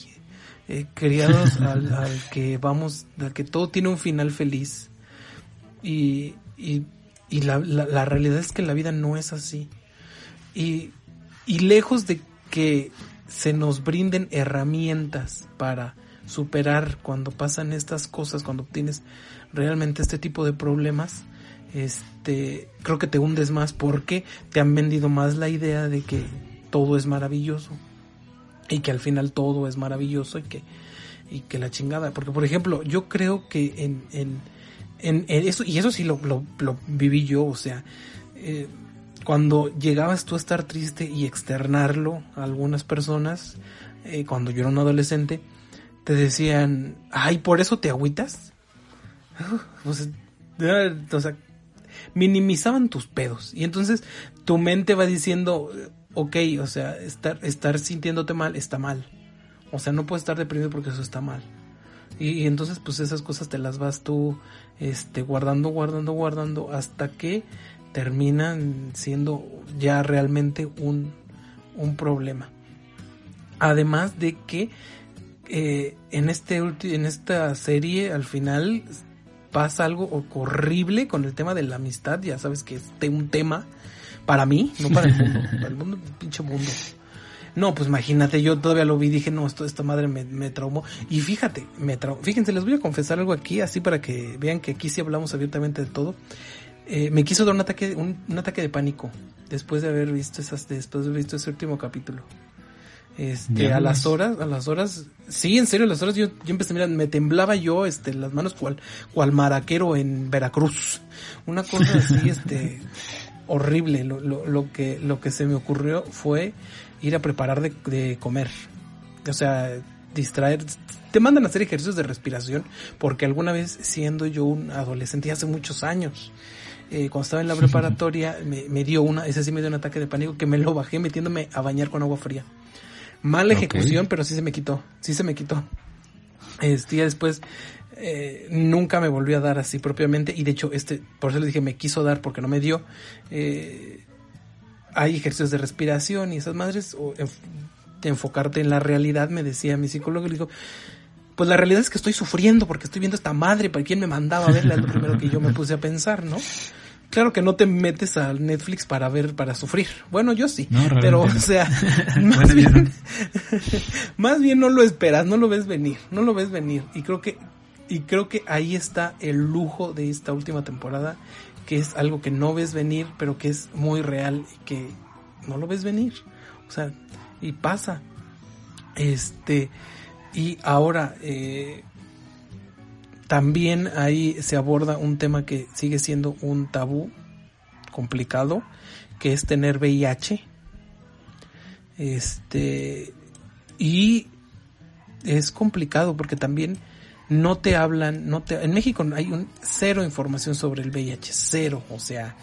Eh, criados [LAUGHS] al, al que vamos, al que todo tiene un final feliz. Y, y, y la, la, la realidad es que la vida no es así. Y, y lejos de que se nos brinden herramientas para superar cuando pasan estas cosas, cuando tienes realmente este tipo de problemas, este, creo que te hundes más porque te han vendido más la idea de que todo es maravilloso y que al final todo es maravilloso y que y que la chingada, porque por ejemplo, yo creo que en, en, en, eso, y eso sí lo, lo, viví yo, o sea, eh, cuando llegabas tú a estar triste y externarlo a algunas personas, eh, cuando yo era un adolescente, te decían, ay, ¿por eso te agüitas? [LAUGHS] O sea, minimizaban tus pedos. Y entonces tu mente va diciendo, ok, o sea, estar, estar sintiéndote mal está mal. O sea, no puedes estar deprimido porque eso está mal. Y, entonces, pues esas cosas te las vas tú, este, guardando, guardando, guardando, hasta que terminan siendo ya realmente un, un problema. Además de que eh, en este en esta serie al final pasa algo horrible con el tema de la amistad, ya sabes que es un tema para mí, no para el mundo, [LAUGHS] para el mundo, pinche mundo. No, pues imagínate, yo todavía lo vi y dije, no, esto, esta madre me, me traumó. Y fíjate, me traumó. Fíjense, les voy a confesar algo aquí, así para que vean que aquí sí hablamos abiertamente de todo. Eh, me quiso dar un ataque, un, un, ataque de pánico después de haber visto esas, después de haber visto ese último capítulo. Este, a las horas, a las horas, sí, en serio, a las horas yo, yo empecé, mira, me temblaba yo, este, las manos cual, cual maraquero en Veracruz. Una cosa así, [LAUGHS] este, horrible. Lo, lo, lo que, lo que se me ocurrió fue ir a preparar de, de comer. O sea, distraer, te mandan a hacer ejercicios de respiración, porque alguna vez siendo yo un adolescente, hace muchos años, eh, cuando estaba en la [LAUGHS] preparatoria, me, me, dio una, ese sí me dio un ataque de pánico que me lo bajé metiéndome a bañar con agua fría. Mala ejecución, okay. pero sí se me quitó, sí se me quitó. Este, ya después, eh, nunca me volvió a dar así propiamente, y de hecho, este, por eso le dije, me quiso dar porque no me dio. Eh, hay ejercicios de respiración y esas madres, o de enfocarte en la realidad, me decía mi psicólogo, y le digo, pues la realidad es que estoy sufriendo porque estoy viendo esta madre, ¿para quién me mandaba a verla? Es lo primero que yo me puse a pensar, ¿no? Claro que no te metes a Netflix para ver, para sufrir. Bueno, yo sí. No, pero, o sea, [LAUGHS] más, bien, [LAUGHS] más bien no lo esperas, no lo ves venir, no lo ves venir. Y creo que, y creo que ahí está el lujo de esta última temporada, que es algo que no ves venir, pero que es muy real y que no lo ves venir. O sea, y pasa. Este, y ahora, eh, también ahí se aborda un tema que sigue siendo un tabú complicado, que es tener VIH. Este, y es complicado porque también no te hablan, no te, en México hay un cero información sobre el VIH, cero, o sea,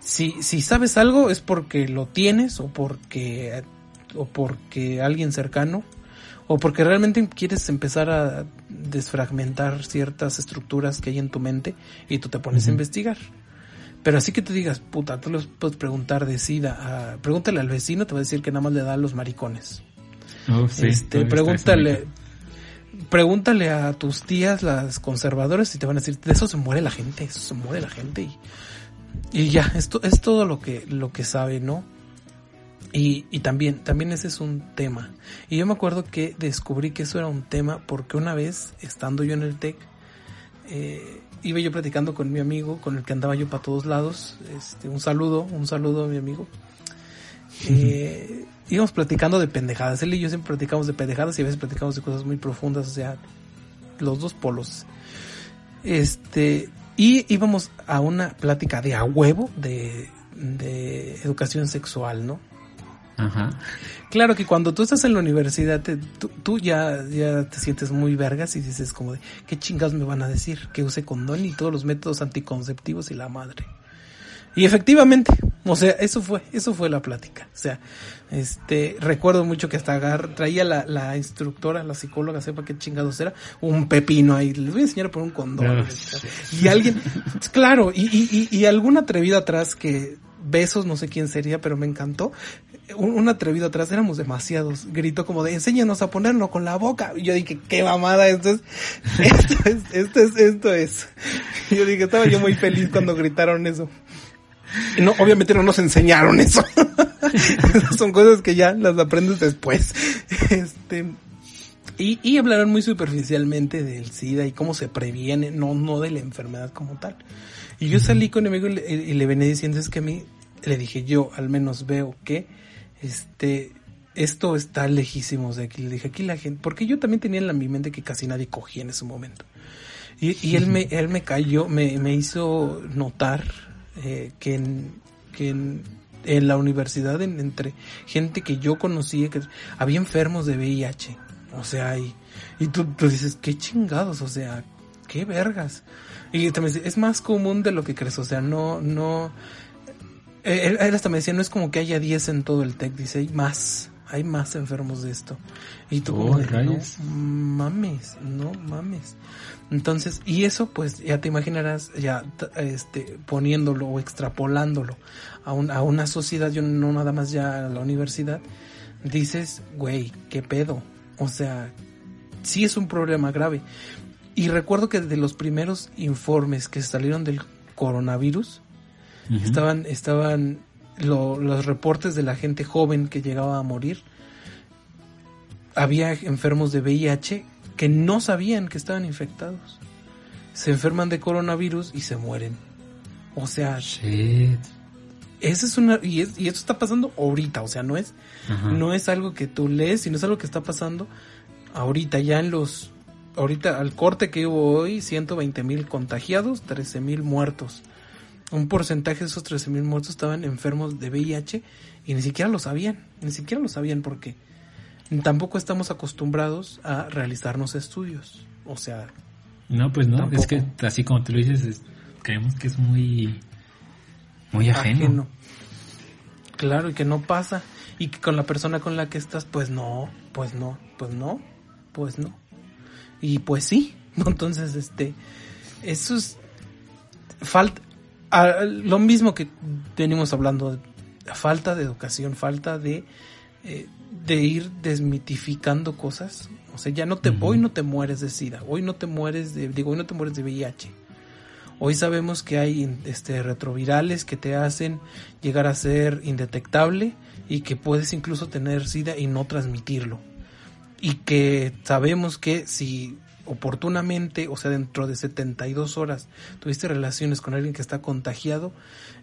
si, si sabes algo es porque lo tienes o porque, o porque alguien cercano o porque realmente quieres empezar a desfragmentar ciertas estructuras que hay en tu mente y tú te pones uh -huh. a investigar. Pero así que tú digas, puta, tú les puedes preguntar de SIDA, a, pregúntale al vecino, te va a decir que nada más le da a los maricones. Oh, sí, este, pregúntale, pregúntale a tus tías, las conservadoras, y te van a decir, de eso se muere la gente, eso se muere la gente y, y ya, esto es todo lo que, lo que sabe, ¿no? Y, y, también, también ese es un tema. Y yo me acuerdo que descubrí que eso era un tema porque una vez, estando yo en el TEC, eh, iba yo platicando con mi amigo, con el que andaba yo para todos lados. Este, un saludo, un saludo a mi amigo. Eh, íbamos platicando de pendejadas. Él y yo siempre platicamos de pendejadas y a veces platicamos de cosas muy profundas, o sea, los dos polos. Este, y íbamos a una plática de a huevo de, de educación sexual, ¿no? Ajá. Claro que cuando tú estás en la universidad, te, tú, tú, ya, ya te sientes muy vergas y dices como de, ¿qué chingados me van a decir? Que use condón y todos los métodos anticonceptivos y la madre. Y efectivamente, O sea, eso fue, eso fue la plática. O sea, este, recuerdo mucho que hasta agar, traía la, la instructora, la psicóloga, sepa qué chingados era, un pepino ahí, les voy a enseñar por un condón. Ah, y alguien, [LAUGHS] claro, y, y, y, y algún atrevido atrás que, besos, no sé quién sería, pero me encantó. Un, atrevido atrás, éramos demasiados. Gritó como de, enséñanos a ponerlo con la boca. Y yo dije, qué mamada, esto es, [LAUGHS] esto es, esto es, esto es. Y [LAUGHS] yo dije, estaba yo muy feliz cuando gritaron eso. Y no, obviamente no nos enseñaron eso. [LAUGHS] Son cosas que ya las aprendes después. Este, y, y hablaron muy superficialmente del SIDA y cómo se previene, no, no de la enfermedad como tal. Y yo salí con mi amigo y le, y le venía diciendo, es que a mí, le dije, yo al menos veo que, este, esto está lejísimos de aquí. Le dije, aquí la gente, porque yo también tenía en mi mente que casi nadie cogía en ese momento. Y, y él me, él me cayó, me, me hizo notar eh, que en, que en, la universidad, en, entre gente que yo conocía, que había enfermos de VIH. O sea, y, y tú, tú dices, qué chingados, o sea, qué vergas. Y también es más común de lo que crees, o sea, no, no, él, él, hasta me decía, no es como que haya 10 en todo el TEC, dice, hay más, hay más enfermos de esto. Y tú oh, como, de, no mames, no mames. Entonces, y eso pues ya te imaginarás ya este poniéndolo o extrapolándolo a, un, a una sociedad, yo no nada más ya a la universidad, dices, güey, qué pedo. O sea, sí es un problema grave. Y recuerdo que de los primeros informes que salieron del coronavirus, uh -huh. estaban, estaban lo, los reportes de la gente joven que llegaba a morir. Había enfermos de VIH que no sabían que estaban infectados. Se enferman de coronavirus y se mueren. O sea, Shit. Esa es una y, es, y esto está pasando ahorita, o sea, no es no es algo que tú lees, sino es algo que está pasando ahorita ya en los ahorita al corte que hubo hoy 120 mil contagiados, 13 mil muertos. Un porcentaje de esos 13 mil muertos estaban enfermos de VIH y ni siquiera lo sabían, ni siquiera lo sabían porque tampoco estamos acostumbrados a realizarnos estudios. O sea, no, pues no, tampoco. es que así como tú lo dices, es, creemos que es muy muy ajeno. ajeno. Claro, y que no pasa. Y que con la persona con la que estás, pues no, pues no, pues no, pues no. Y pues sí. [LAUGHS] Entonces, este, eso es falta, a, lo mismo que venimos hablando, falta de educación, falta de, eh, de ir desmitificando cosas. O sea, ya no te, uh -huh. hoy no te mueres de SIDA, hoy no te mueres de, digo, hoy no te mueres de VIH Hoy sabemos que hay este, retrovirales que te hacen llegar a ser indetectable y que puedes incluso tener SIDA y no transmitirlo. Y que sabemos que si oportunamente, o sea, dentro de 72 horas, tuviste relaciones con alguien que está contagiado,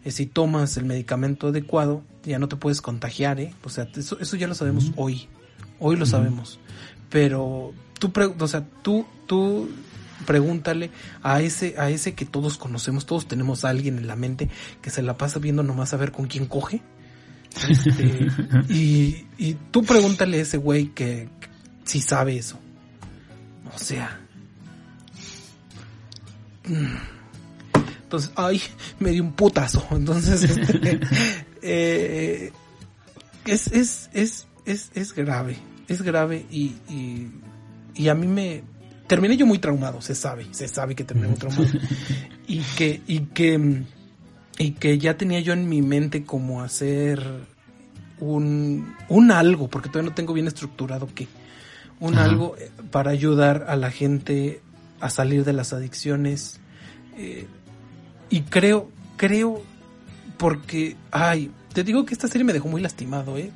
eh, si tomas el medicamento adecuado, ya no te puedes contagiar, ¿eh? O sea, eso, eso ya lo sabemos uh -huh. hoy. Hoy lo uh -huh. sabemos. Pero tú, o sea, tú, tú pregúntale a ese, a ese que todos conocemos, todos tenemos a alguien en la mente que se la pasa viendo nomás a ver con quién coge. Este, [LAUGHS] y, y, tú pregúntale a ese güey que, que, si sabe eso. O sea. Entonces, ay, me dio un putazo. Entonces, este, [LAUGHS] eh, es, es, es, es, es grave. Es grave y, y, y a mí me, terminé yo muy traumado, se sabe, se sabe que terminé muy traumado. [LAUGHS] y que, y que, y que ya tenía yo en mi mente como hacer un, un algo, porque todavía no tengo bien estructurado qué, un Ajá. algo eh, para ayudar a la gente a salir de las adicciones. Eh, y creo, creo, porque, ay, te digo que esta serie me dejó muy lastimado, eh.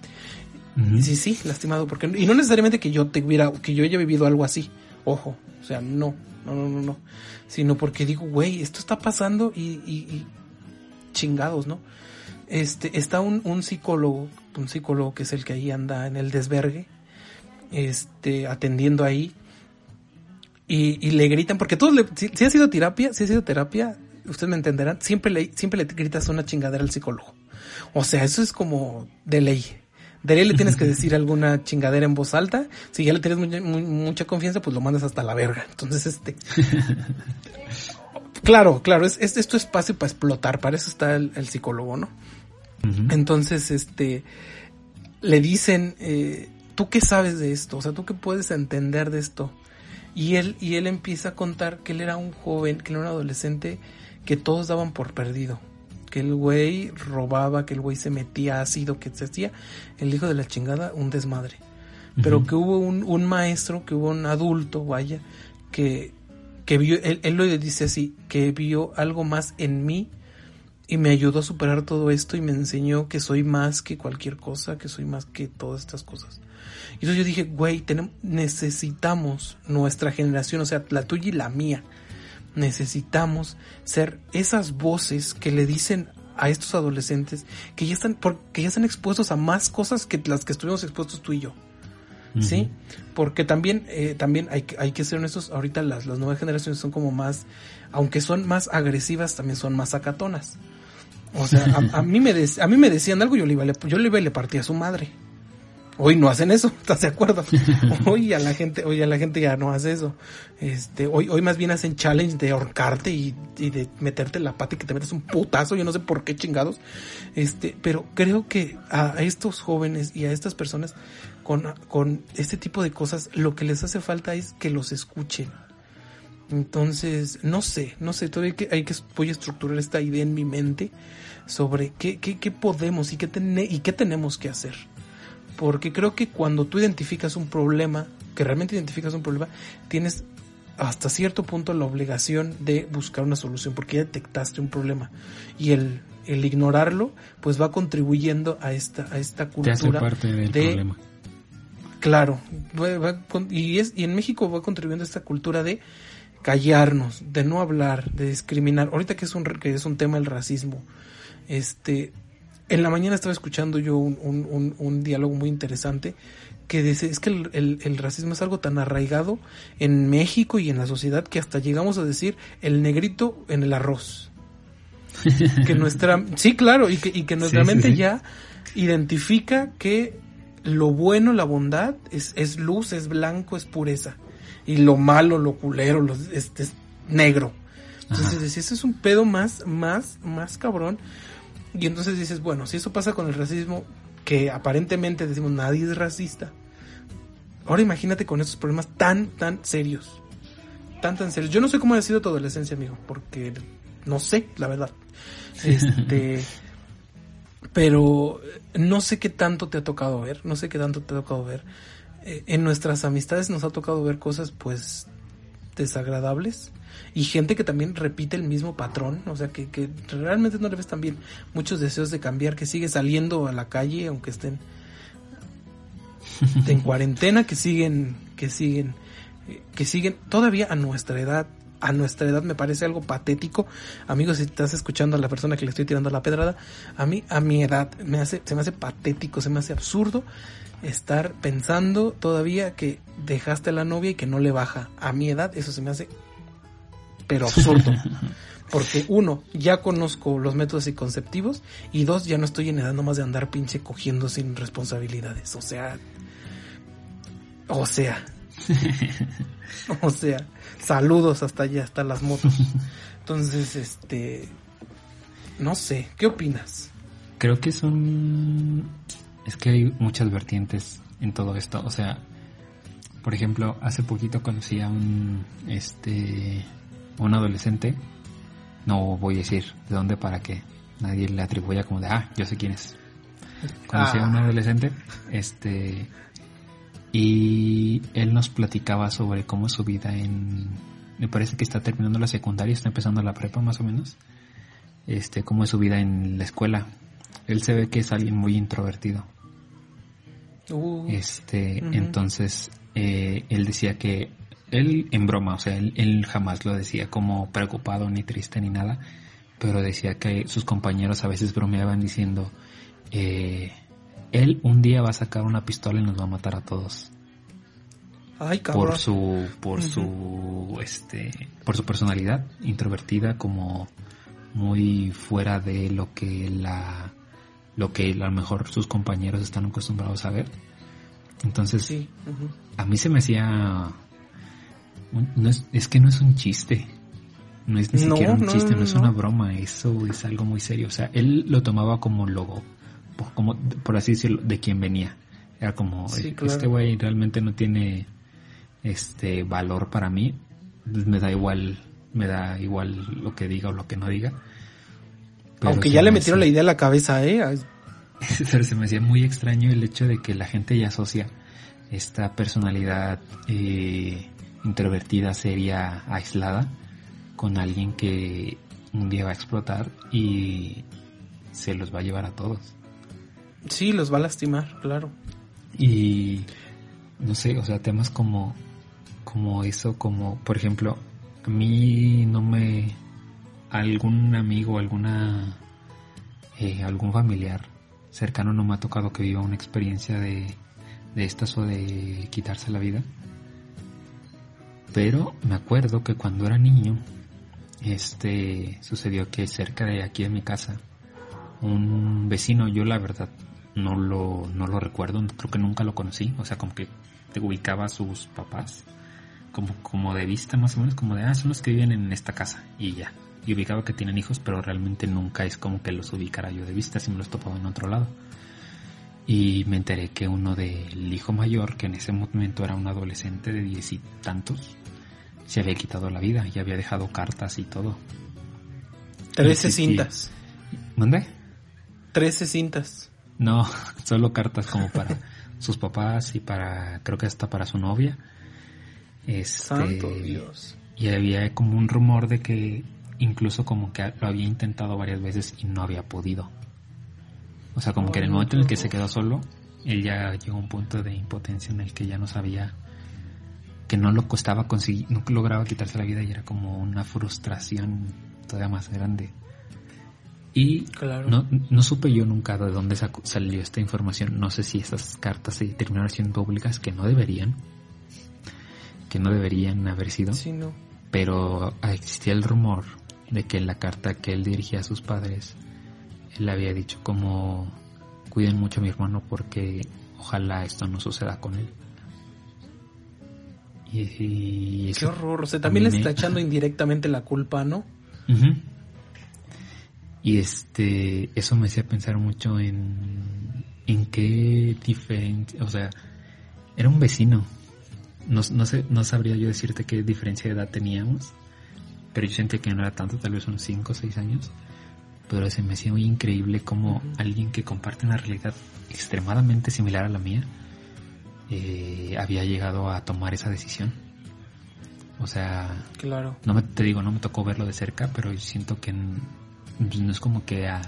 Uh -huh. Sí, sí, lastimado, porque, y no necesariamente que yo tuviera, que yo haya vivido algo así, Ojo, o sea, no, no, no, no, no. Sino porque digo, güey, esto está pasando y, y, y, chingados, ¿no? Este, está un, un psicólogo, un psicólogo que es el que ahí anda en el desvergue, este, atendiendo ahí, y, y le gritan, porque todos le, si, si, ha sido terapia, si ha sido terapia, ustedes me entenderán, siempre le, siempre le gritas una chingadera al psicólogo. O sea, eso es como de ley de ley le tienes que [LAUGHS] decir alguna chingadera en voz alta. Si ya le tienes mucha, mucha confianza, pues lo mandas hasta la verga. Entonces, este. [LAUGHS] claro, claro, es, es, es tu espacio para explotar. Para eso está el, el psicólogo, ¿no? Entonces, este, le dicen, eh, ¿tú qué sabes de esto? O sea, ¿tú qué puedes entender de esto? Y él, y él empieza a contar que él era un joven, que él era un adolescente que todos daban por perdido. Que el güey robaba, que el güey se metía ácido, que se hacía el hijo de la chingada un desmadre. Pero que hubo un, un, maestro, que hubo un adulto, vaya, que, que vio, él, él lo dice así, que vio algo más en mí y me ayudó a superar todo esto y me enseñó que soy más que cualquier cosa, que soy más que todas estas cosas. Y entonces yo dije, güey, tenemos, necesitamos nuestra generación, o sea, la tuya y la mía, necesitamos ser esas voces que le dicen a estos adolescentes que ya están, porque ya están expuestos a más cosas que las que estuvimos expuestos tú y yo. ¿Sí? Porque también, eh, también hay, hay que ser honestos, ahorita las, las nuevas generaciones son como más, aunque son más agresivas, también son más acatonas. O sea, a, mí me a mí me decían algo, yo le iba, yo le iba y le partía a su madre. Hoy no hacen eso, [LAUGHS] ¿estás de acuerdo? [LAUGHS] Hoy a la gente, hoy a la gente ya no hace eso. Este, hoy, hoy más bien hacen challenge de ahorcarte y, de meterte la pata y que te metes un putazo, yo no sé por qué chingados. Este, pero creo que a estos jóvenes y a estas personas con, con este tipo de cosas, lo que les hace falta es que los escuchen. Entonces, no sé, no sé, todavía hay que, hay que voy a estructurar esta idea en mi mente sobre qué, qué, qué podemos y qué, y qué tenemos que hacer porque creo que cuando tú identificas un problema, que realmente identificas un problema, tienes hasta cierto punto la obligación de buscar una solución, porque ya detectaste un problema. Y el, el ignorarlo, pues va contribuyendo a esta, a esta cultura. Te hace parte del de, problema. Claro, y, es, y en México va contribuyendo a esta cultura de callarnos, de no hablar, de discriminar. Ahorita que es un, que es un tema el racismo, este, en la mañana estaba escuchando yo un, diálogo muy interesante que dice, es que el, racismo es algo tan arraigado en México y en la sociedad que hasta llegamos a decir el negrito en el arroz. [LAUGHS] que nuestra, sí, claro, y que, y que nuestra mente ya identifica que lo bueno, la bondad, es, es luz, es blanco, es pureza. Y lo malo, lo culero, lo, es, es negro. Entonces, ese es un pedo más, más, más cabrón y entonces dices, bueno, si eso pasa con el racismo, que aparentemente decimos nadie es racista, ahora imagínate con esos problemas tan, tan serios. Tan, tan serios. Yo no sé cómo ha sido tu adolescencia, amigo, porque no sé, la verdad. [LAUGHS] Este. pero no sé qué tanto te ha tocado ver, no sé qué tanto te ha tocado ver. Eh, en nuestras amistades nos ha tocado ver cosas, pues, desagradables y gente que también repite el mismo patrón, o sea, que, que realmente no le ves tan bien muchos deseos de cambiar, que sigue saliendo a la calle aunque estén [LAUGHS] en cuarentena, que siguen, que siguen, que siguen todavía a nuestra edad, a nuestra edad me parece algo patético. Amigos, si estás escuchando a la persona que le estoy tirando la pedrada, a mí, a mi edad, me hace, se me hace patético, se me hace absurdo estar pensando todavía que dejaste a la novia y que no le baja. A mi edad, eso se me hace pero absurdo. [LAUGHS] Porque uno, ya conozco los métodos anticonceptivos y dos, ya no estoy en edad nomás de andar pinche cogiendo sin responsabilidades. O sea, o sea, [LAUGHS] o sea, saludos hasta allá, hasta las motos. Entonces, este, no sé, ¿qué opinas? Creo que son, es que hay muchas vertientes en todo esto. O sea, por ejemplo, hace poquito conocí a un, este, un adolescente, no voy a decir de dónde para que nadie le atribuya como de, ah, yo sé quién es. Conocí a un adolescente, este, y él nos platicaba sobre cómo es su vida en, me parece que está terminando la secundaria, está empezando la prepa más o menos, este, cómo es su vida en la escuela. Él se ve que es alguien muy introvertido. Uh. este, entonces, eh, él decía que él en broma, o sea, él, jamás lo decía como preocupado ni triste ni nada, pero decía que sus compañeros a veces bromeaban diciendo, eh, él un día va a sacar una pistola y nos va a matar a todos. Ay, por su, por su, este, por su personalidad introvertida como muy fuera de lo que la, lo que a lo mejor sus compañeros están acostumbrados a ver. Entonces, a mí se me hacía no es, es que no es un chiste. No es ni No, siquiera un no, chiste, no, es una broma, eso es algo muy serio. O sea, él lo tomaba como logo, como, por así decirlo, de quien venía. Era como, Sí, "Eh, claro. este güey realmente no tiene este valor para mí, me da igual, me da igual lo que diga o lo que no diga. Pero Aunque ya le me metieron la idea a la cabeza, ¿eh? [LAUGHS] Pero se me hacía muy extraño el hecho de que la gente ya asocia esta personalidad eh, introvertida, seria, aislada, con alguien que un día va a explotar y se los va a llevar a todos. Sí, los va a lastimar, claro. Y no sé, o sea, temas como, como eso, como, por ejemplo, a mí no me, algún amigo, alguna, eh, algún familiar cercano no me ha tocado que viva una experiencia de, de estas o de quitarse la vida. Pero me acuerdo que cuando era niño, este, sucedió que cerca de aquí de mi casa, un vecino, yo la verdad no lo, no lo recuerdo, creo que nunca lo conocí, o sea, como que te ubicaba a sus papás, como, como de vista más o menos, como de, ah, son los que viven en esta casa, y ya. Y ubicaba que tienen hijos, pero realmente nunca es como que los ubicara yo de vista, si me los topaba en otro lado. Y me enteré que uno del hijo mayor, que en ese momento era un adolescente de diez y tantos, se había quitado la vida y había dejado cartas y todo. Trece cintas. ¿Dónde? Trece cintas. No, [LAUGHS] solo cartas como para [LAUGHS] sus papás y para, creo que hasta para su novia. Este, Santo Dios. Y había como un rumor de que incluso como que lo había intentado varias veces y no había podido. O sea, como que en el momento en el que se quedó solo, él ya llegó a un punto de impotencia en el que ya no sabía que no lo costaba conseguir, no lograba quitarse la vida y era como una frustración todavía más grande. Y Claro. no, no supe yo nunca de dónde saco- salió esta información. No sé si esas cartas se terminaron siendo públicas, que no deberían. Que no deberían haber sido. Sí, no. Pero existía el rumor de que en la carta que él dirigía a sus padres, él había dicho como cuiden mucho a mi hermano porque ojalá esto no suceda con él. Y, y Qué horror. O sea, también le está echando indirectamente la culpa, ¿no? Y este, eso me hacía pensar mucho en, en qué diferencia, o sea, era un vecino. No, no sé, no sabría yo decirte qué diferencia de edad teníamos, pero yo sentía que no era tanto, tal vez unos 5 o 6 años. Pero se me hacía muy increíble como alguien que comparte una realidad extremadamente similar a la mía eh, había llegado a tomar esa decisión. O sea, Claro. no me, te digo, no me tocó verlo de cerca, pero siento que pues, no es como que a...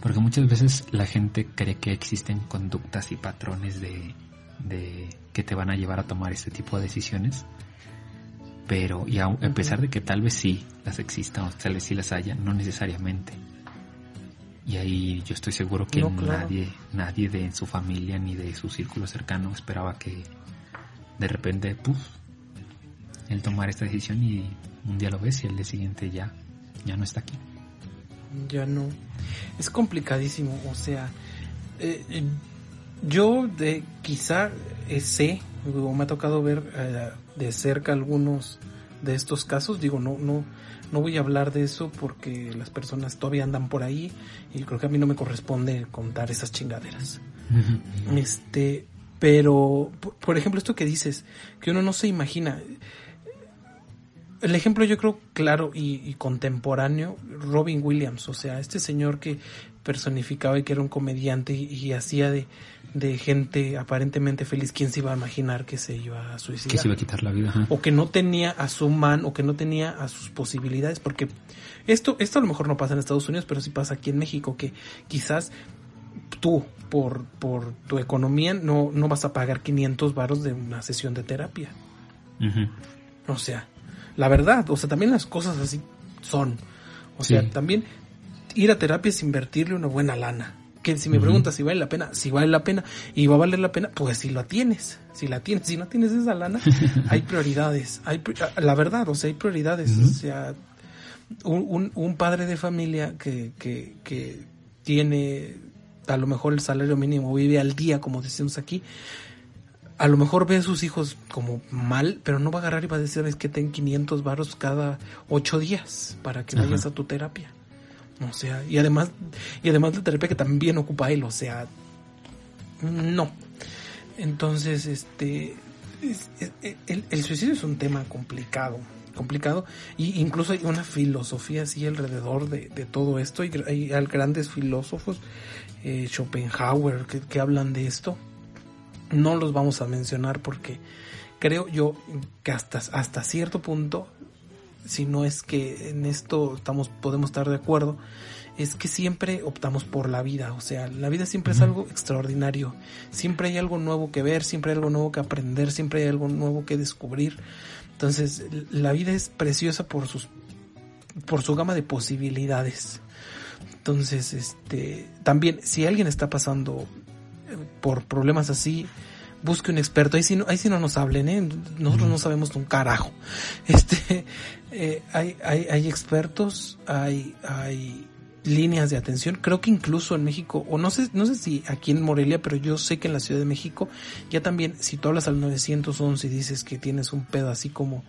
Porque muchas veces la gente cree que existen conductas y patrones de, de que te van a llevar a tomar este tipo de decisiones. Pero, y aun- a pesar de que tal vez sí las existan o tal vez sí las haya, no necesariamente. Y ahí yo estoy seguro que No, claro. nadie, nadie de su familia ni de su círculo cercano esperaba que de repente, puf, él tomar esta decisión y un día lo ves y el día siguiente ya, ya no está aquí. Ya no. Es complicadísimo, o sea, eh, eh, yo de quizá eh, sé, o me ha tocado ver de cerca algunos de estos casos, digo, no, no, no voy a hablar de eso porque las personas todavía andan por ahí y creo que a mí no me corresponde contar esas chingaderas. Este, pero, por, por ejemplo, esto que dices, que uno no se imagina. El ejemplo yo creo claro y, y contemporáneo, Robin Williams, o sea, este señor que personificaba y que era un comediante y, y hacía de, de gente aparentemente feliz, ¿quién se iba a imaginar que se iba a suicidar? Que se iba a quitar la vida. ajá. o que no tenía a su man o que no tenía a sus posibilidades porque esto esto a lo mejor no pasa en Estados Unidos pero sí pasa aquí en México que quizás tú por por tu economía no no vas a pagar 500 varos de una sesión de terapia o sea la verdad o sea también las cosas así son o sea también ir a terapia es invertirle una buena lana. Que si me preguntas si vale la pena, si vale la pena y va a valer la pena, pues si la tienes, si la tienes, si no tienes esa lana, [LAUGHS] hay prioridades, hay pri- la verdad, o sea, hay prioridades, o sea, un, un, un padre de familia que, que, que tiene a lo mejor el salario mínimo, vive al día, como decimos aquí, a lo mejor ve a sus hijos como mal, pero no va a agarrar y va a decir, es que ten 500 varos cada ocho días para que vayas a tu terapia. O sea, y además, y además la terapia que también ocupa él, o sea, no. Entonces, este, el, el, suicidio es un tema complicado, complicado, y incluso hay una filosofía así alrededor de, de todo esto, y hay, grandes filósofos, eh, Schopenhauer, que, que hablan de esto. No los vamos a mencionar porque creo yo que hasta, hasta cierto punto si no es que en esto estamos, podemos estar de acuerdo, es que siempre optamos por la vida, o sea, la vida siempre es algo extraordinario, siempre hay algo nuevo que ver, siempre hay algo nuevo que aprender, siempre hay algo nuevo que descubrir. Entonces, la vida es preciosa por sus por su gama de posibilidades. Entonces, este, también si alguien está pasando eh, por problemas así, busque un experto. Ahí sí no, ahí sí no nos hablen, ¿eh? Nosotros no sabemos un carajo. [LAUGHS] Este, eh, hay, hay, hay expertos, hay, hay líneas de atención. Creo que incluso en México, o no sé, no sé si aquí en Morelia, pero yo sé que en la Ciudad de México, ya también, si tú hablas al 911 y dices que tienes un pedo así como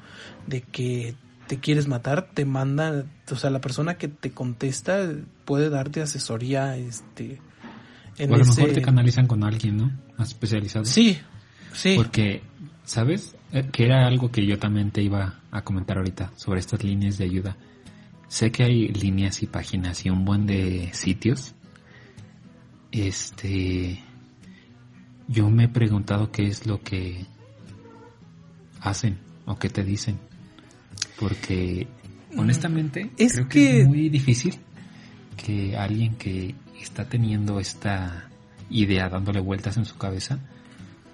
de que te quieres matar, te manda, o sea, la persona que te contesta puede darte asesoría, este, en o a lo mejor te canalizan con alguien, ¿no? Más especializado. Sí, sí. Porque, ¿sabes? Eh, que era algo que yo también te iba a comentar ahorita sobre estas líneas de ayuda. Sé que hay líneas y páginas y un buen de sitios. Este, yo me he preguntado qué es lo que hacen o qué te dicen. Porque honestamente es creo que... que es muy difícil que alguien que está teniendo esta idea dándole vueltas en su cabeza,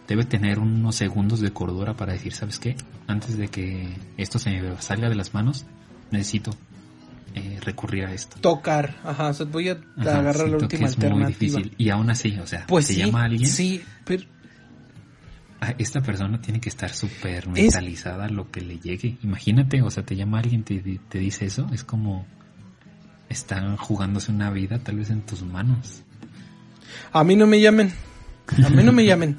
debe tener unos segundos de cordura para decir, ¿sabes qué? Antes de que esto se me salga de las manos, necesito eh, recurrir a esto. Tocar, ajá, voy a agarrar la última alternativa. Y aún así, o sea, pues se llama alguien. Sí, pero... esta persona tiene que estar súper mentalizada a lo que le llegue. Imagínate, o sea, te llama alguien, te, te dice eso, es como están jugándose una vida tal vez en tus manos. A mí no me llamen. A mí no me llamen.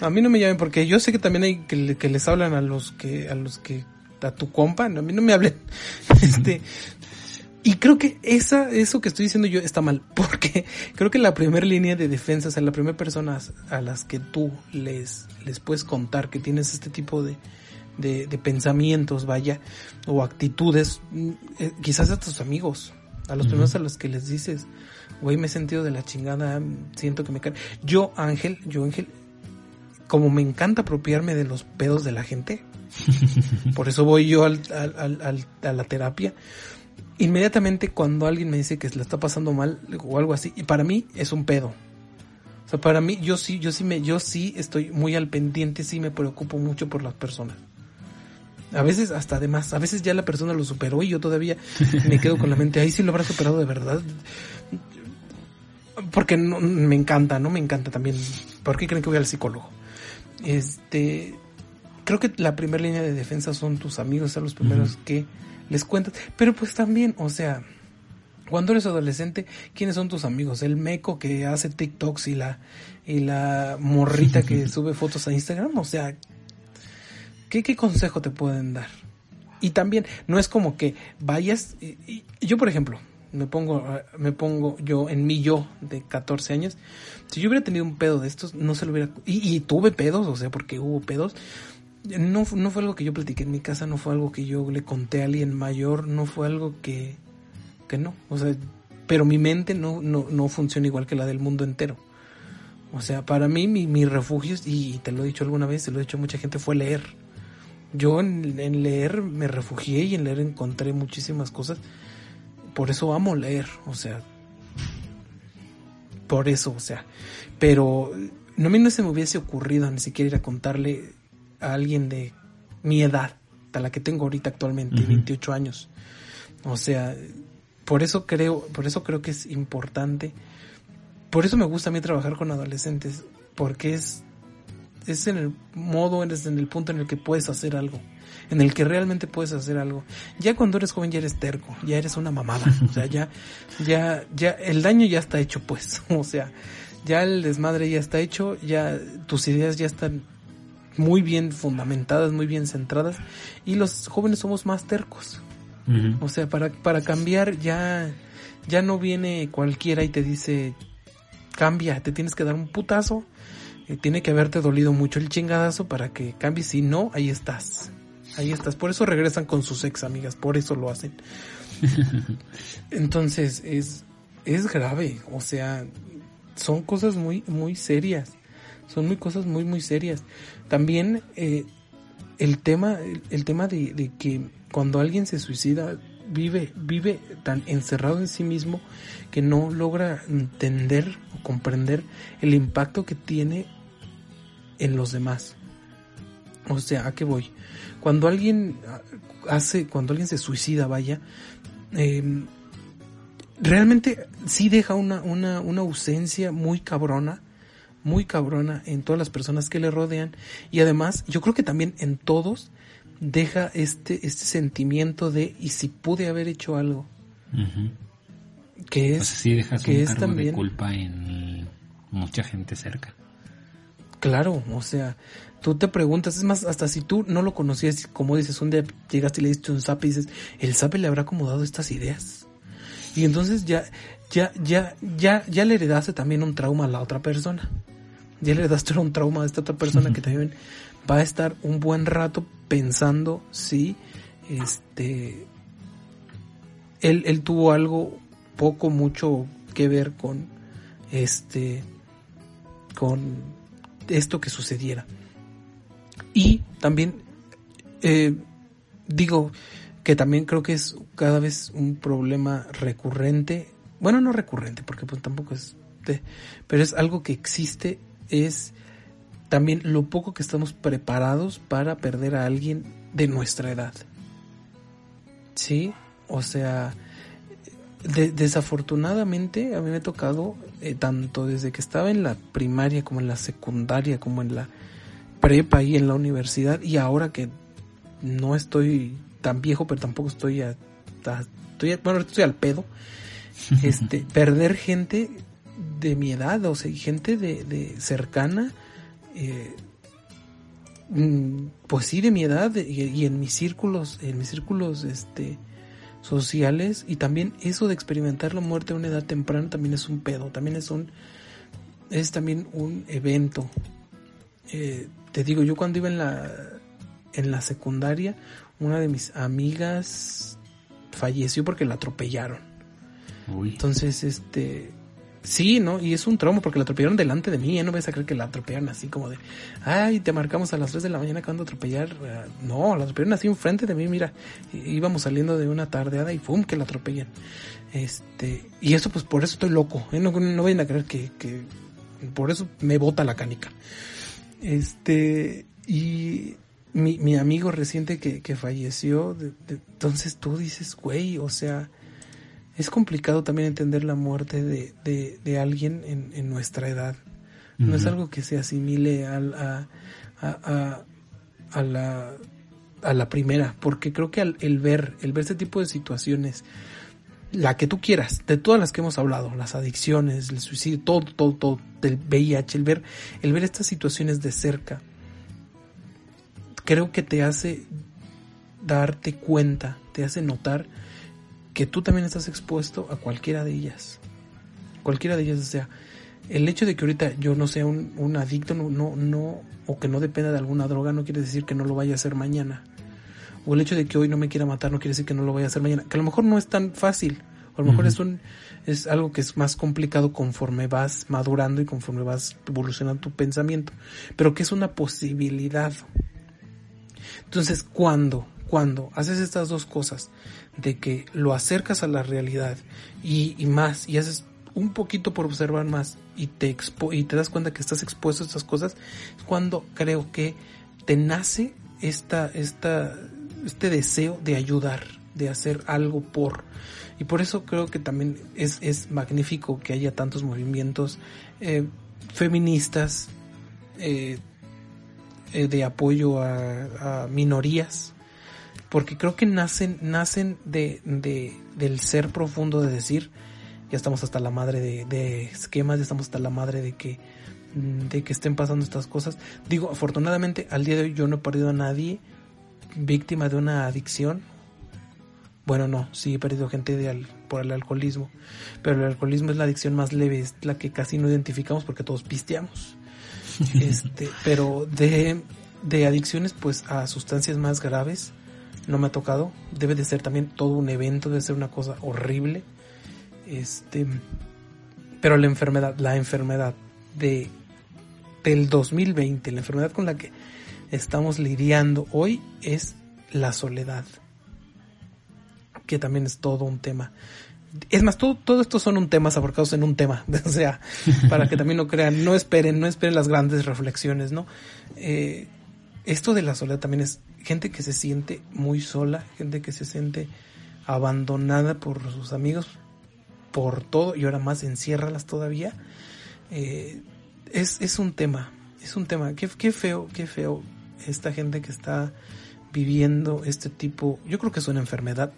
A mí no me llamen porque yo sé que también hay que, que les hablan a los que a los que a tu compa, a mí no me hablen. [LAUGHS] Este y creo que esa eso que estoy diciendo yo está mal [LAUGHS] porque creo que la primera línea de defensa, o sea, la primera persona a las que tú les les puedes contar que tienes este tipo de de, de pensamientos, vaya, o actitudes, mm, eh, quizás a tus amigos, a los primeros a los que les dices, güey, me he sentido de la chingada, siento que me cae. Yo, Ángel, yo, Ángel, como me encanta apropiarme de los pedos de la gente, [LAUGHS] por eso voy yo al, al, a la terapia. Inmediatamente cuando alguien me dice que se le está pasando mal o algo así, y para mí es un pedo. O sea, para mí, yo sí, yo sí me, yo sí estoy muy al pendiente, sí me preocupo mucho por las personas. A veces hasta además, a veces ya la persona lo superó y yo todavía me quedo con la mente, ahí sí lo habrá superado de verdad. Porque no, me encanta, ¿no? Me encanta también. ¿Por qué creen que voy al psicólogo? Este, creo que la primera línea de defensa son tus amigos, son los primeros que les cuentas. Pero pues también, o sea, cuando eres adolescente, ¿quiénes son tus amigos? El meco que hace TikToks y la, y la morrita que [LAUGHS] sube fotos a Instagram. O sea, ¿Qué, consejo te pueden dar? Y también, no es como que vayas, yo por ejemplo, me pongo, me pongo yo en mi yo de 14 años, si yo hubiera tenido un pedo de estos, no se lo hubiera, y, tuve pedos, o sea, porque hubo pedos, no, no fue algo que yo platiqué en mi casa, no fue algo que yo le conté a alguien mayor, no fue algo que, que no, o sea, pero mi mente no, no, no funciona igual que la del mundo entero. O sea, para mí mi, mi refugio, y te lo he dicho alguna vez, te lo he dicho a mucha gente, fue leer yo en, leer me refugié y en leer encontré muchísimas cosas. Por eso amo leer, o sea, por eso, o sea, pero no a mí no se me hubiese ocurrido ni siquiera ir a contarle a alguien de mi edad, a la que tengo ahorita actualmente, 28 años. O sea, por eso creo, por eso creo que es importante. Por eso me gusta a mí trabajar con adolescentes, porque es es en el modo, es en el punto en el que puedes hacer algo, en el que realmente puedes hacer algo. Ya cuando eres joven ya eres terco, ya eres una mamada, o sea, ya, ya, ya, el daño ya está hecho pues, [LAUGHS] o sea, ya el desmadre ya está hecho, ya tus ideas ya están muy bien fundamentadas, muy bien centradas, y los jóvenes somos más tercos. O sea, para, para cambiar ya, ya no viene cualquiera y te dice, cambia, te tienes que dar un putazo, eh, tiene que haberte dolido mucho el chingadazo para que cambies, si no, ahí estás. Ahí estás. Por eso regresan con sus ex amigas, por eso lo hacen. [LAUGHS] Entonces, es, es grave, o sea, son cosas muy, muy serias. Son muy cosas muy, muy serias. También eh, el tema, el, el tema de, de que cuando alguien se suicida, vive, vive tan encerrado en sí mismo que no logra entender comprender el impacto que tiene en los demás. O sea, ¿a qué voy? Cuando alguien hace, cuando alguien se suicida, vaya, eh, realmente sí deja una, una, una ausencia muy cabrona, muy cabrona en todas las personas que le rodean y además yo creo que también en todos deja este, este sentimiento de y si pude haber hecho algo. Que es, O sea, sí dejas que un es cargo también- de culpa en mucha gente cerca. Claro, o sea, tú te preguntas, es más, hasta si tú no lo conocías, como dices, un día llegaste y le diste un zape y dices, el zape le habrá acomodado estas ideas. Y entonces ya, ya, ya, ya, ya le heredaste también un trauma a la otra persona. Ya le heredaste un trauma a esta otra persona que [LAUGHS] también va a estar un buen rato pensando si, este, él, él tuvo algo poco, mucho que ver con, este, con esto que sucediera. Y también eh, digo que también creo que es cada vez un problema recurrente. Bueno, no recurrente, porque pues tampoco es de- pero es algo que existe, es también lo poco que estamos preparados para perder a alguien de nuestra edad. Sí, o sea, de- desafortunadamente a mí me ha tocado eh, tanto desde que estaba en la primaria como en la secundaria como en la prepa y en la universidad y ahora que no estoy tan viejo pero tampoco estoy a, a- estoy a- bueno estoy al pedo [LAUGHS] este perder gente de mi edad o sea gente de, de cercana eh, mm, pues sí de mi edad y, y en mis círculos en mis círculos este sociales y también eso de experimentar la muerte a una edad temprana también es un pedo, también es un es también un evento. Eh, te digo, yo cuando iba en la en la secundaria, una de mis amigas falleció porque la atropellaron. Uy. Entonces, este sí, ¿no? Y es un trauma porque la atropellaron delante de mí, ¿eh? no ves a creer que la atropellaron así como de, ay, te marcamos a las 3 de la mañana cuando atropellar. Eh, No, la atropellaron así enfrente de mí, mira, íbamos saliendo de una tardeada y ¡pum! que la atropellan. Este, y eso pues por eso estoy loco, ¿eh? no, no vayan a creer que, que por eso me bota la canica. Este, y mi, mi amigo reciente que, que falleció, entonces tú dices, güey, o sea, es complicado también entender la muerte de, de, de alguien en, en nuestra edad. No es algo que se asimile al- a, a, a, a la, a la primera, porque creo que al, el ver, el ver este tipo de situaciones, la que tú quieras, de todas las que hemos hablado, las adicciones, el suicidio, todo, todo, todo, del VIH, el ver, el ver estas situaciones de cerca, creo que te hace darte cuenta, te hace notar que tú también estás expuesto a cualquiera de ellas. Cualquiera de ellas, o sea, el hecho de que ahorita yo no sea un, un adicto, no, no, no, o que no dependa de alguna droga, no quiere decir que no lo vaya a hacer mañana. O el hecho de que hoy no me quiera matar, no quiere decir que no lo vaya a hacer mañana. Que a lo mejor no es tan fácil, o a lo mejor es un, es algo que es más complicado conforme vas madurando y conforme vas evolucionando tu pensamiento, pero que es una posibilidad. Entonces, cuando, cuando haces estas dos cosas, de que lo acercas a la realidad y, más, y haces un poquito por observar más y te expo y te das cuenta que estás expuesto a estas cosas, es cuando creo que te nace esta, esta, este deseo de ayudar, de hacer algo por. Y por eso creo que también es, es magnífico que haya tantos movimientos eh, feministas, eh, eh, de apoyo a minorías, porque creo que nacen, nacen de, de, del ser profundo de decir, ya estamos hasta la madre de, de esquemas, ya estamos hasta la madre de que mm, de que estén pasando estas cosas. Digo, afortunadamente al día de hoy yo no he perdido a nadie víctima de una adicción. Bueno, no, sí he perdido gente de al, por el alcoholismo, pero el alcoholismo es la adicción más leve, es la que casi no identificamos porque todos pisteamos. [LAUGHS] este, pero de, de adicciones pues a sustancias más graves no me ha tocado. Debe de ser también todo un evento, debe ser una cosa horrible. Este, pero la enfermedad, la enfermedad de del 2020, la enfermedad con la que estamos lidiando hoy es la soledad, que también es todo un tema. Es más, todo, todo esto son un tema abarcados en un tema, [LAUGHS] o sea, para que también no crean, no esperen, no esperen las grandes reflexiones, ¿no? Eh, esto de la soledad también es gente que se siente muy sola, gente que se siente abandonada por sus amigos, por todo, y ahora más enciérralas todavía. Eh, es, es un tema, es un tema, qué, qué feo, qué feo esta gente que está viviendo este tipo, yo creo que es una enfermedad.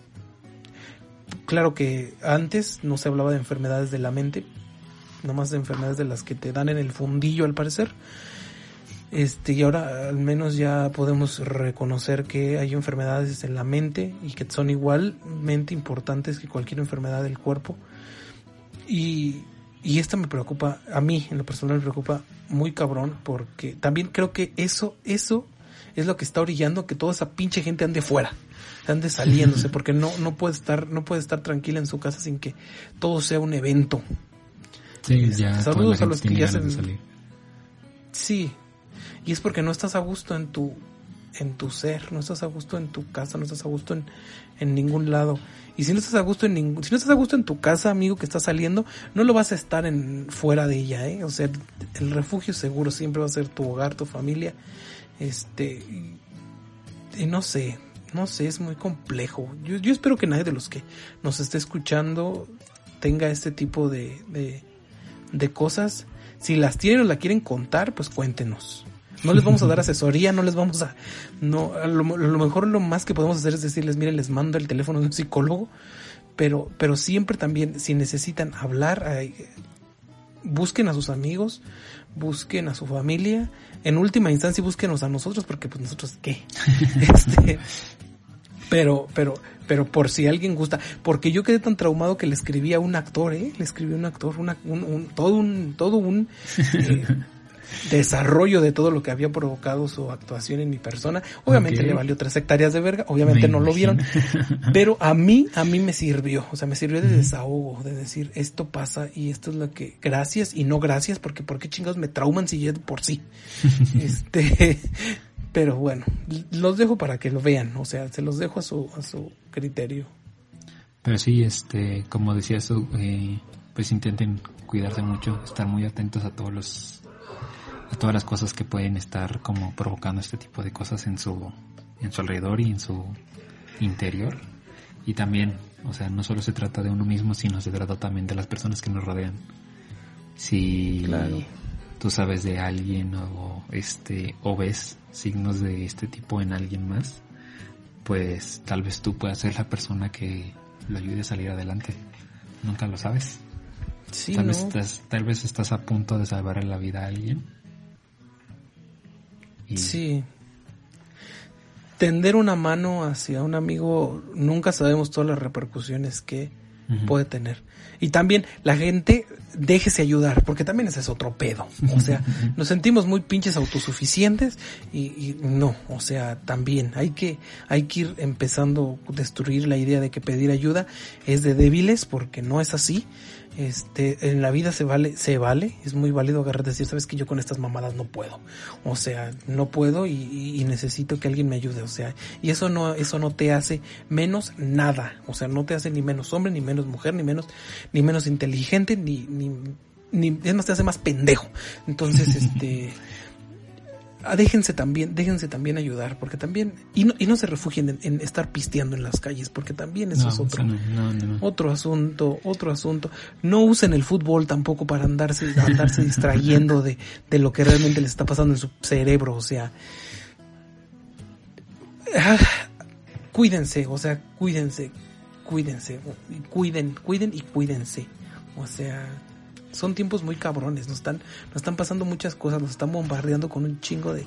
Claro que antes no se hablaba de enfermedades de la mente, nomás de enfermedades de las que te dan en el fundillo al parecer. Este, y ahora al menos ya podemos reconocer que hay enfermedades en la mente y que son igualmente importantes que cualquier enfermedad del cuerpo. Y, y esta me preocupa, a mí en lo personal me preocupa muy cabrón porque también creo que eso, eso es lo que está orillando que toda esa pinche gente ande fuera, ande saliéndose, [LAUGHS] porque no, no puede estar, no puede estar tranquila en su casa sin que todo sea un evento. Sí, ya. Saludos a los que ya se... Sí, y es porque no estás a gusto en tu, en tu ser, no estás a gusto en tu casa, no estás a gusto en, en ningún lado. Y si no estás a gusto en ningún, si no estás a gusto en tu casa, amigo que está saliendo, no lo vas a estar en fuera de ella, eh. O sea, el refugio seguro siempre va a ser tu hogar, tu familia. Este, no sé, no sé, es muy complejo. Yo, yo espero que nadie de los que nos esté escuchando tenga este tipo de, de, de cosas. Si las tienen o la quieren contar, pues cuéntenos. No les vamos a dar asesoría, no les vamos a... No, a lo, a lo, mejor lo más que podemos hacer es decirles, miren, les mando el teléfono de un psicólogo, pero, pero siempre también, si necesitan hablar, busquen a sus amigos, busquen a su familia, en última instancia búsquenos a nosotros, porque pues nosotros qué. [LAUGHS] este, pero, pero, pero por si alguien gusta, porque yo quedé tan traumado que le escribí a un actor, eh, le escribí a un actor, una, un, un, todo un, todo un eh, [LAUGHS] desarrollo de todo lo que había provocado su actuación en mi persona. Obviamente okay. le valió tres hectáreas de verga, obviamente me no imagino. lo vieron, [LAUGHS] pero a mí, a mí me sirvió, o sea, me sirvió de desahogo, de decir, esto pasa y esto es lo que, gracias y no gracias, porque por qué chingados me trauman si ya por sí. [LAUGHS] este, [LAUGHS] pero bueno, los dejo para que lo vean, o sea, se los dejo a su, a su criterio. Pero sí, este, como decías tú, eh, pues intenten cuidarse mucho, estar muy atentos a todos los a todas las cosas que pueden estar como provocando este tipo de cosas en su en su alrededor y en su interior y también o sea no solo se trata de uno mismo sino se trata también de las personas que nos rodean si claro. tú sabes de alguien o este o ves signos de este tipo en alguien más pues tal vez tú puedas ser la persona que lo ayude a salir adelante nunca lo sabes sí, tal, no. vez estás, tal vez estás a punto de salvar la vida a alguien y... Sí. Tender una mano hacia un amigo, nunca sabemos todas las repercusiones que uh -huh. puede tener. Y también la gente, déjese ayudar, porque también ese es otro pedo. O sea, nos sentimos muy pinches autosuficientes y, y, no, o sea, también hay que, hay que ir empezando a destruir la idea de que pedir ayuda es de débiles, porque no es así este, en la vida se vale, se vale, es muy válido agarrar decir, sabes que yo con estas mamadas no puedo, o sea, no puedo y, y, necesito que alguien me ayude, o sea, y eso no, eso no te hace menos nada, o sea, no te hace ni menos hombre, ni menos mujer, ni menos, ni menos inteligente, ni, ni, ni es más, te hace más pendejo, entonces, [LAUGHS] este, déjense también, déjense también ayudar, porque también, y no, y no se refugien en, en estar pisteando en las calles, porque también eso no, es otro, no, otro asunto, otro asunto. No usen el fútbol tampoco para andarse, andarse distrayendo de, de lo que realmente les está pasando en su cerebro, o sea, ah, cuídense, o sea, cuídense, cuídense, cuiden, cuiden y cuídense, o sea, son tiempos muy cabrones, nos están, nos están pasando muchas cosas, nos están bombardeando con un chingo de,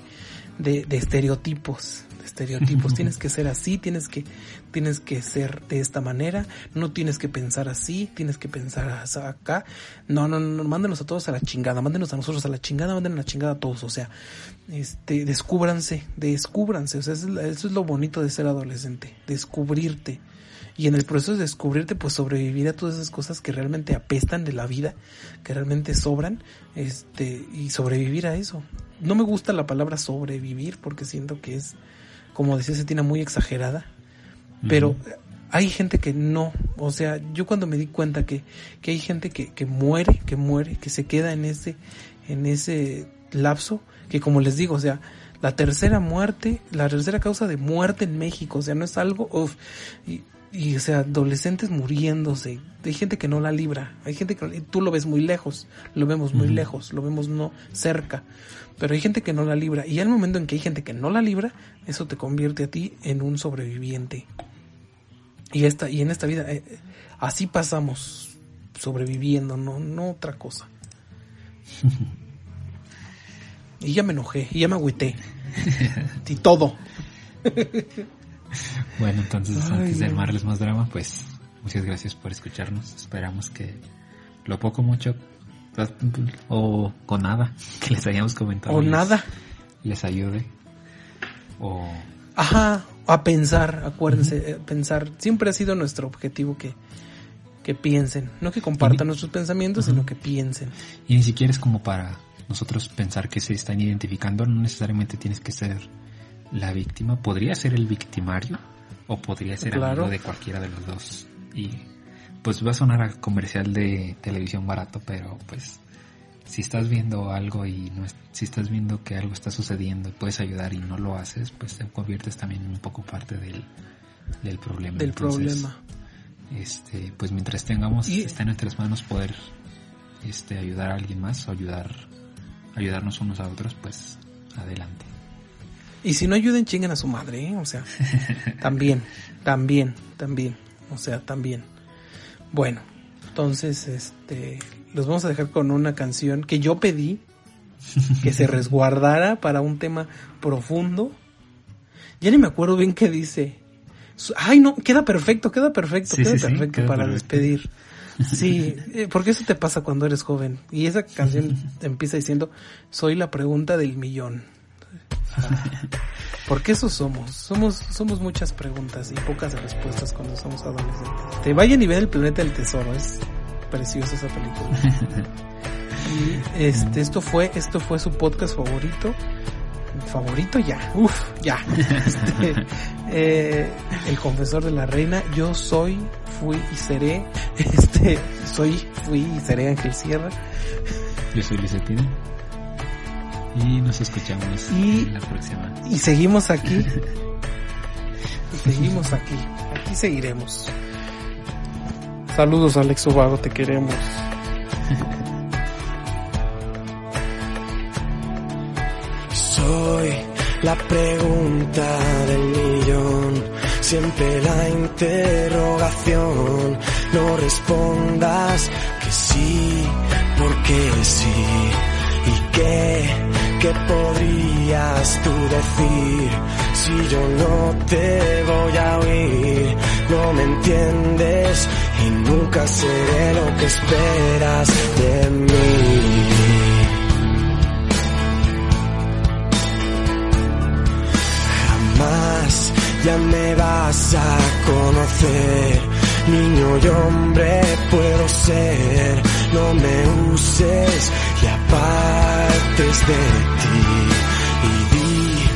de, de estereotipos, de estereotipos. [LAUGHS] tienes que ser así, tienes que, tienes que ser de esta manera, no tienes que pensar así, tienes que pensar acá. No, no, no, mándenos a todos a la chingada, mándenos a nosotros a la chingada, mándenos a la chingada a todos, o sea, este, descúbranse, descúbranse, o sea, eso es lo bonito de ser adolescente, descubrirte y en el proceso de descubrirte, pues sobrevivir a todas esas cosas que realmente apestan de la vida, que realmente sobran, este, y sobrevivir a eso. No me gusta la palabra sobrevivir porque siento que es, como decía tiene muy exagerada, pero hay gente que no, o sea, yo cuando me di cuenta que, que hay gente que, que muere, que muere, que se queda en ese, en ese lapso, que como les digo, o sea, la tercera muerte, la tercera causa de muerte en México, o sea, no es algo, uf, y y o sea, adolescentes muriéndose, hay gente que no la libra, hay gente que tú lo ves muy lejos, lo vemos muy lejos, lo vemos no cerca, pero hay gente que no la libra y al momento en que hay gente que no la libra, eso te convierte a ti en un sobreviviente. Y esta y en esta vida eh, así pasamos sobreviviendo, no no otra cosa. [LAUGHS] y ya me enojé, y ya me agüité. y todo. [LAUGHS] Bueno, entonces antes de armarles más drama, pues muchas gracias por escucharnos. Esperamos que lo poco mucho o con nada que les hayamos comentado. O nada. Les ayude. O... Ajá, a pensar, acuérdense, eh, pensar. Siempre ha sido nuestro objetivo que, que piensen. No que compartan nuestros pensamientos, sino que piensen. Y ni siquiera es como para nosotros pensar que se están identificando. No necesariamente tienes que ser la víctima podría ser el victimario o podría ser amigo de cualquiera de los dos. Y pues va a sonar a comercial de televisión barato, pero pues si estás viendo algo y no si estás viendo que algo está sucediendo y puedes ayudar y no lo haces, pues te conviertes también en un poco parte del, del problema. Del problema. Este, pues mientras tengamos, está en nuestras manos poder este, ayudar a alguien más o ayudar, ayudarnos unos a otros, pues adelante. Y si no ayuden, chinguen a su madre, ¿eh? O sea, [LAUGHS] también, también, también. O sea, también. Bueno, entonces, este, los vamos a dejar con una canción que yo pedí que se [LAUGHS] resguardara para un tema profundo. Ya ni me acuerdo bien qué dice. Ay, no, queda perfecto, queda perfecto, queda perfecto para despedir. [LAUGHS] Sí, eh, porque eso te pasa cuando eres joven. Y esa canción empieza diciendo, soy la pregunta del millón. [LAUGHS] Porque eso somos. Somos, somos muchas preguntas y pocas respuestas cuando somos adolescentes. Te vayan y ven el planeta del tesoro. Es preciosa esa película. [LAUGHS] y este, esto fue, esto fue su podcast favorito. Favorito ya, uff, ya. Este, [LAUGHS] eh, el confesor de la reina. Yo soy, fui y seré. Este, soy, fui y seré Ángel Sierra. Yo soy Licetina. Y nos escuchamos y, la próxima. Y seguimos aquí. [LAUGHS] y seguimos aquí. Aquí seguiremos. Saludos Alex Ubago, te queremos. Soy la pregunta del millón, siempre la interrogación. No respondas que sí, porque sí. ¿Y qué? ¿Qué podrías tú decir si yo no te voy a oír? No me entiendes y nunca seré lo que esperas de mí. Jamás ya me vas a conocer. Niño y hombre puedo ser, no me uses y apartes de ti. Y vi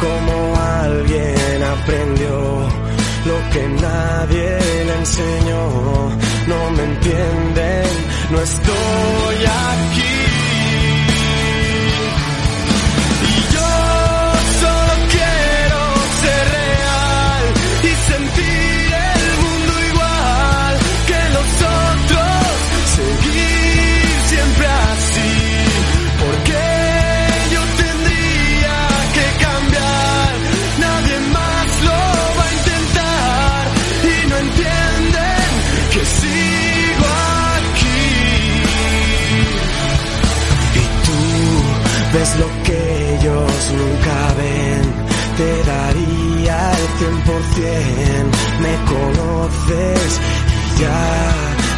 como alguien aprendió lo que nadie le enseñó. No me entienden, no estoy aquí. nunca ven, te daría el cien por cien, me conoces y ya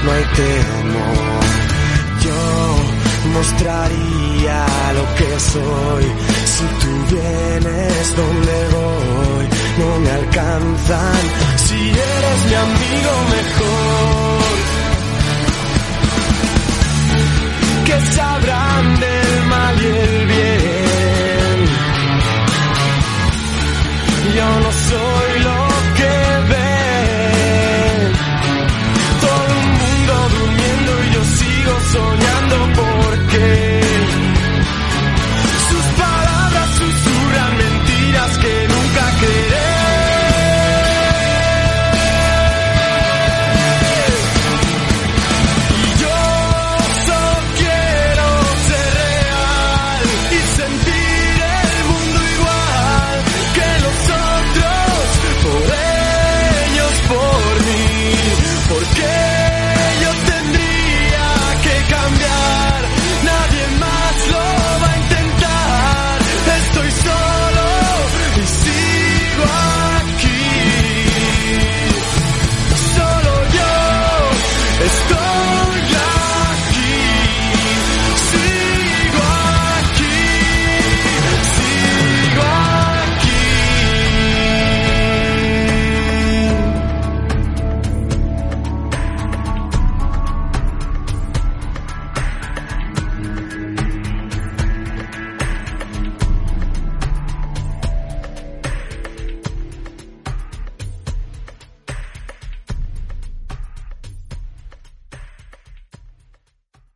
no hay temor. Yo mostraría lo que soy, si tú vienes donde voy, no me alcanzan, si eres mi amigo mejor. que sabrán del mal y el bien. yo no soy lo que ven. Todo el mundo durmiendo y yo sigo soñando.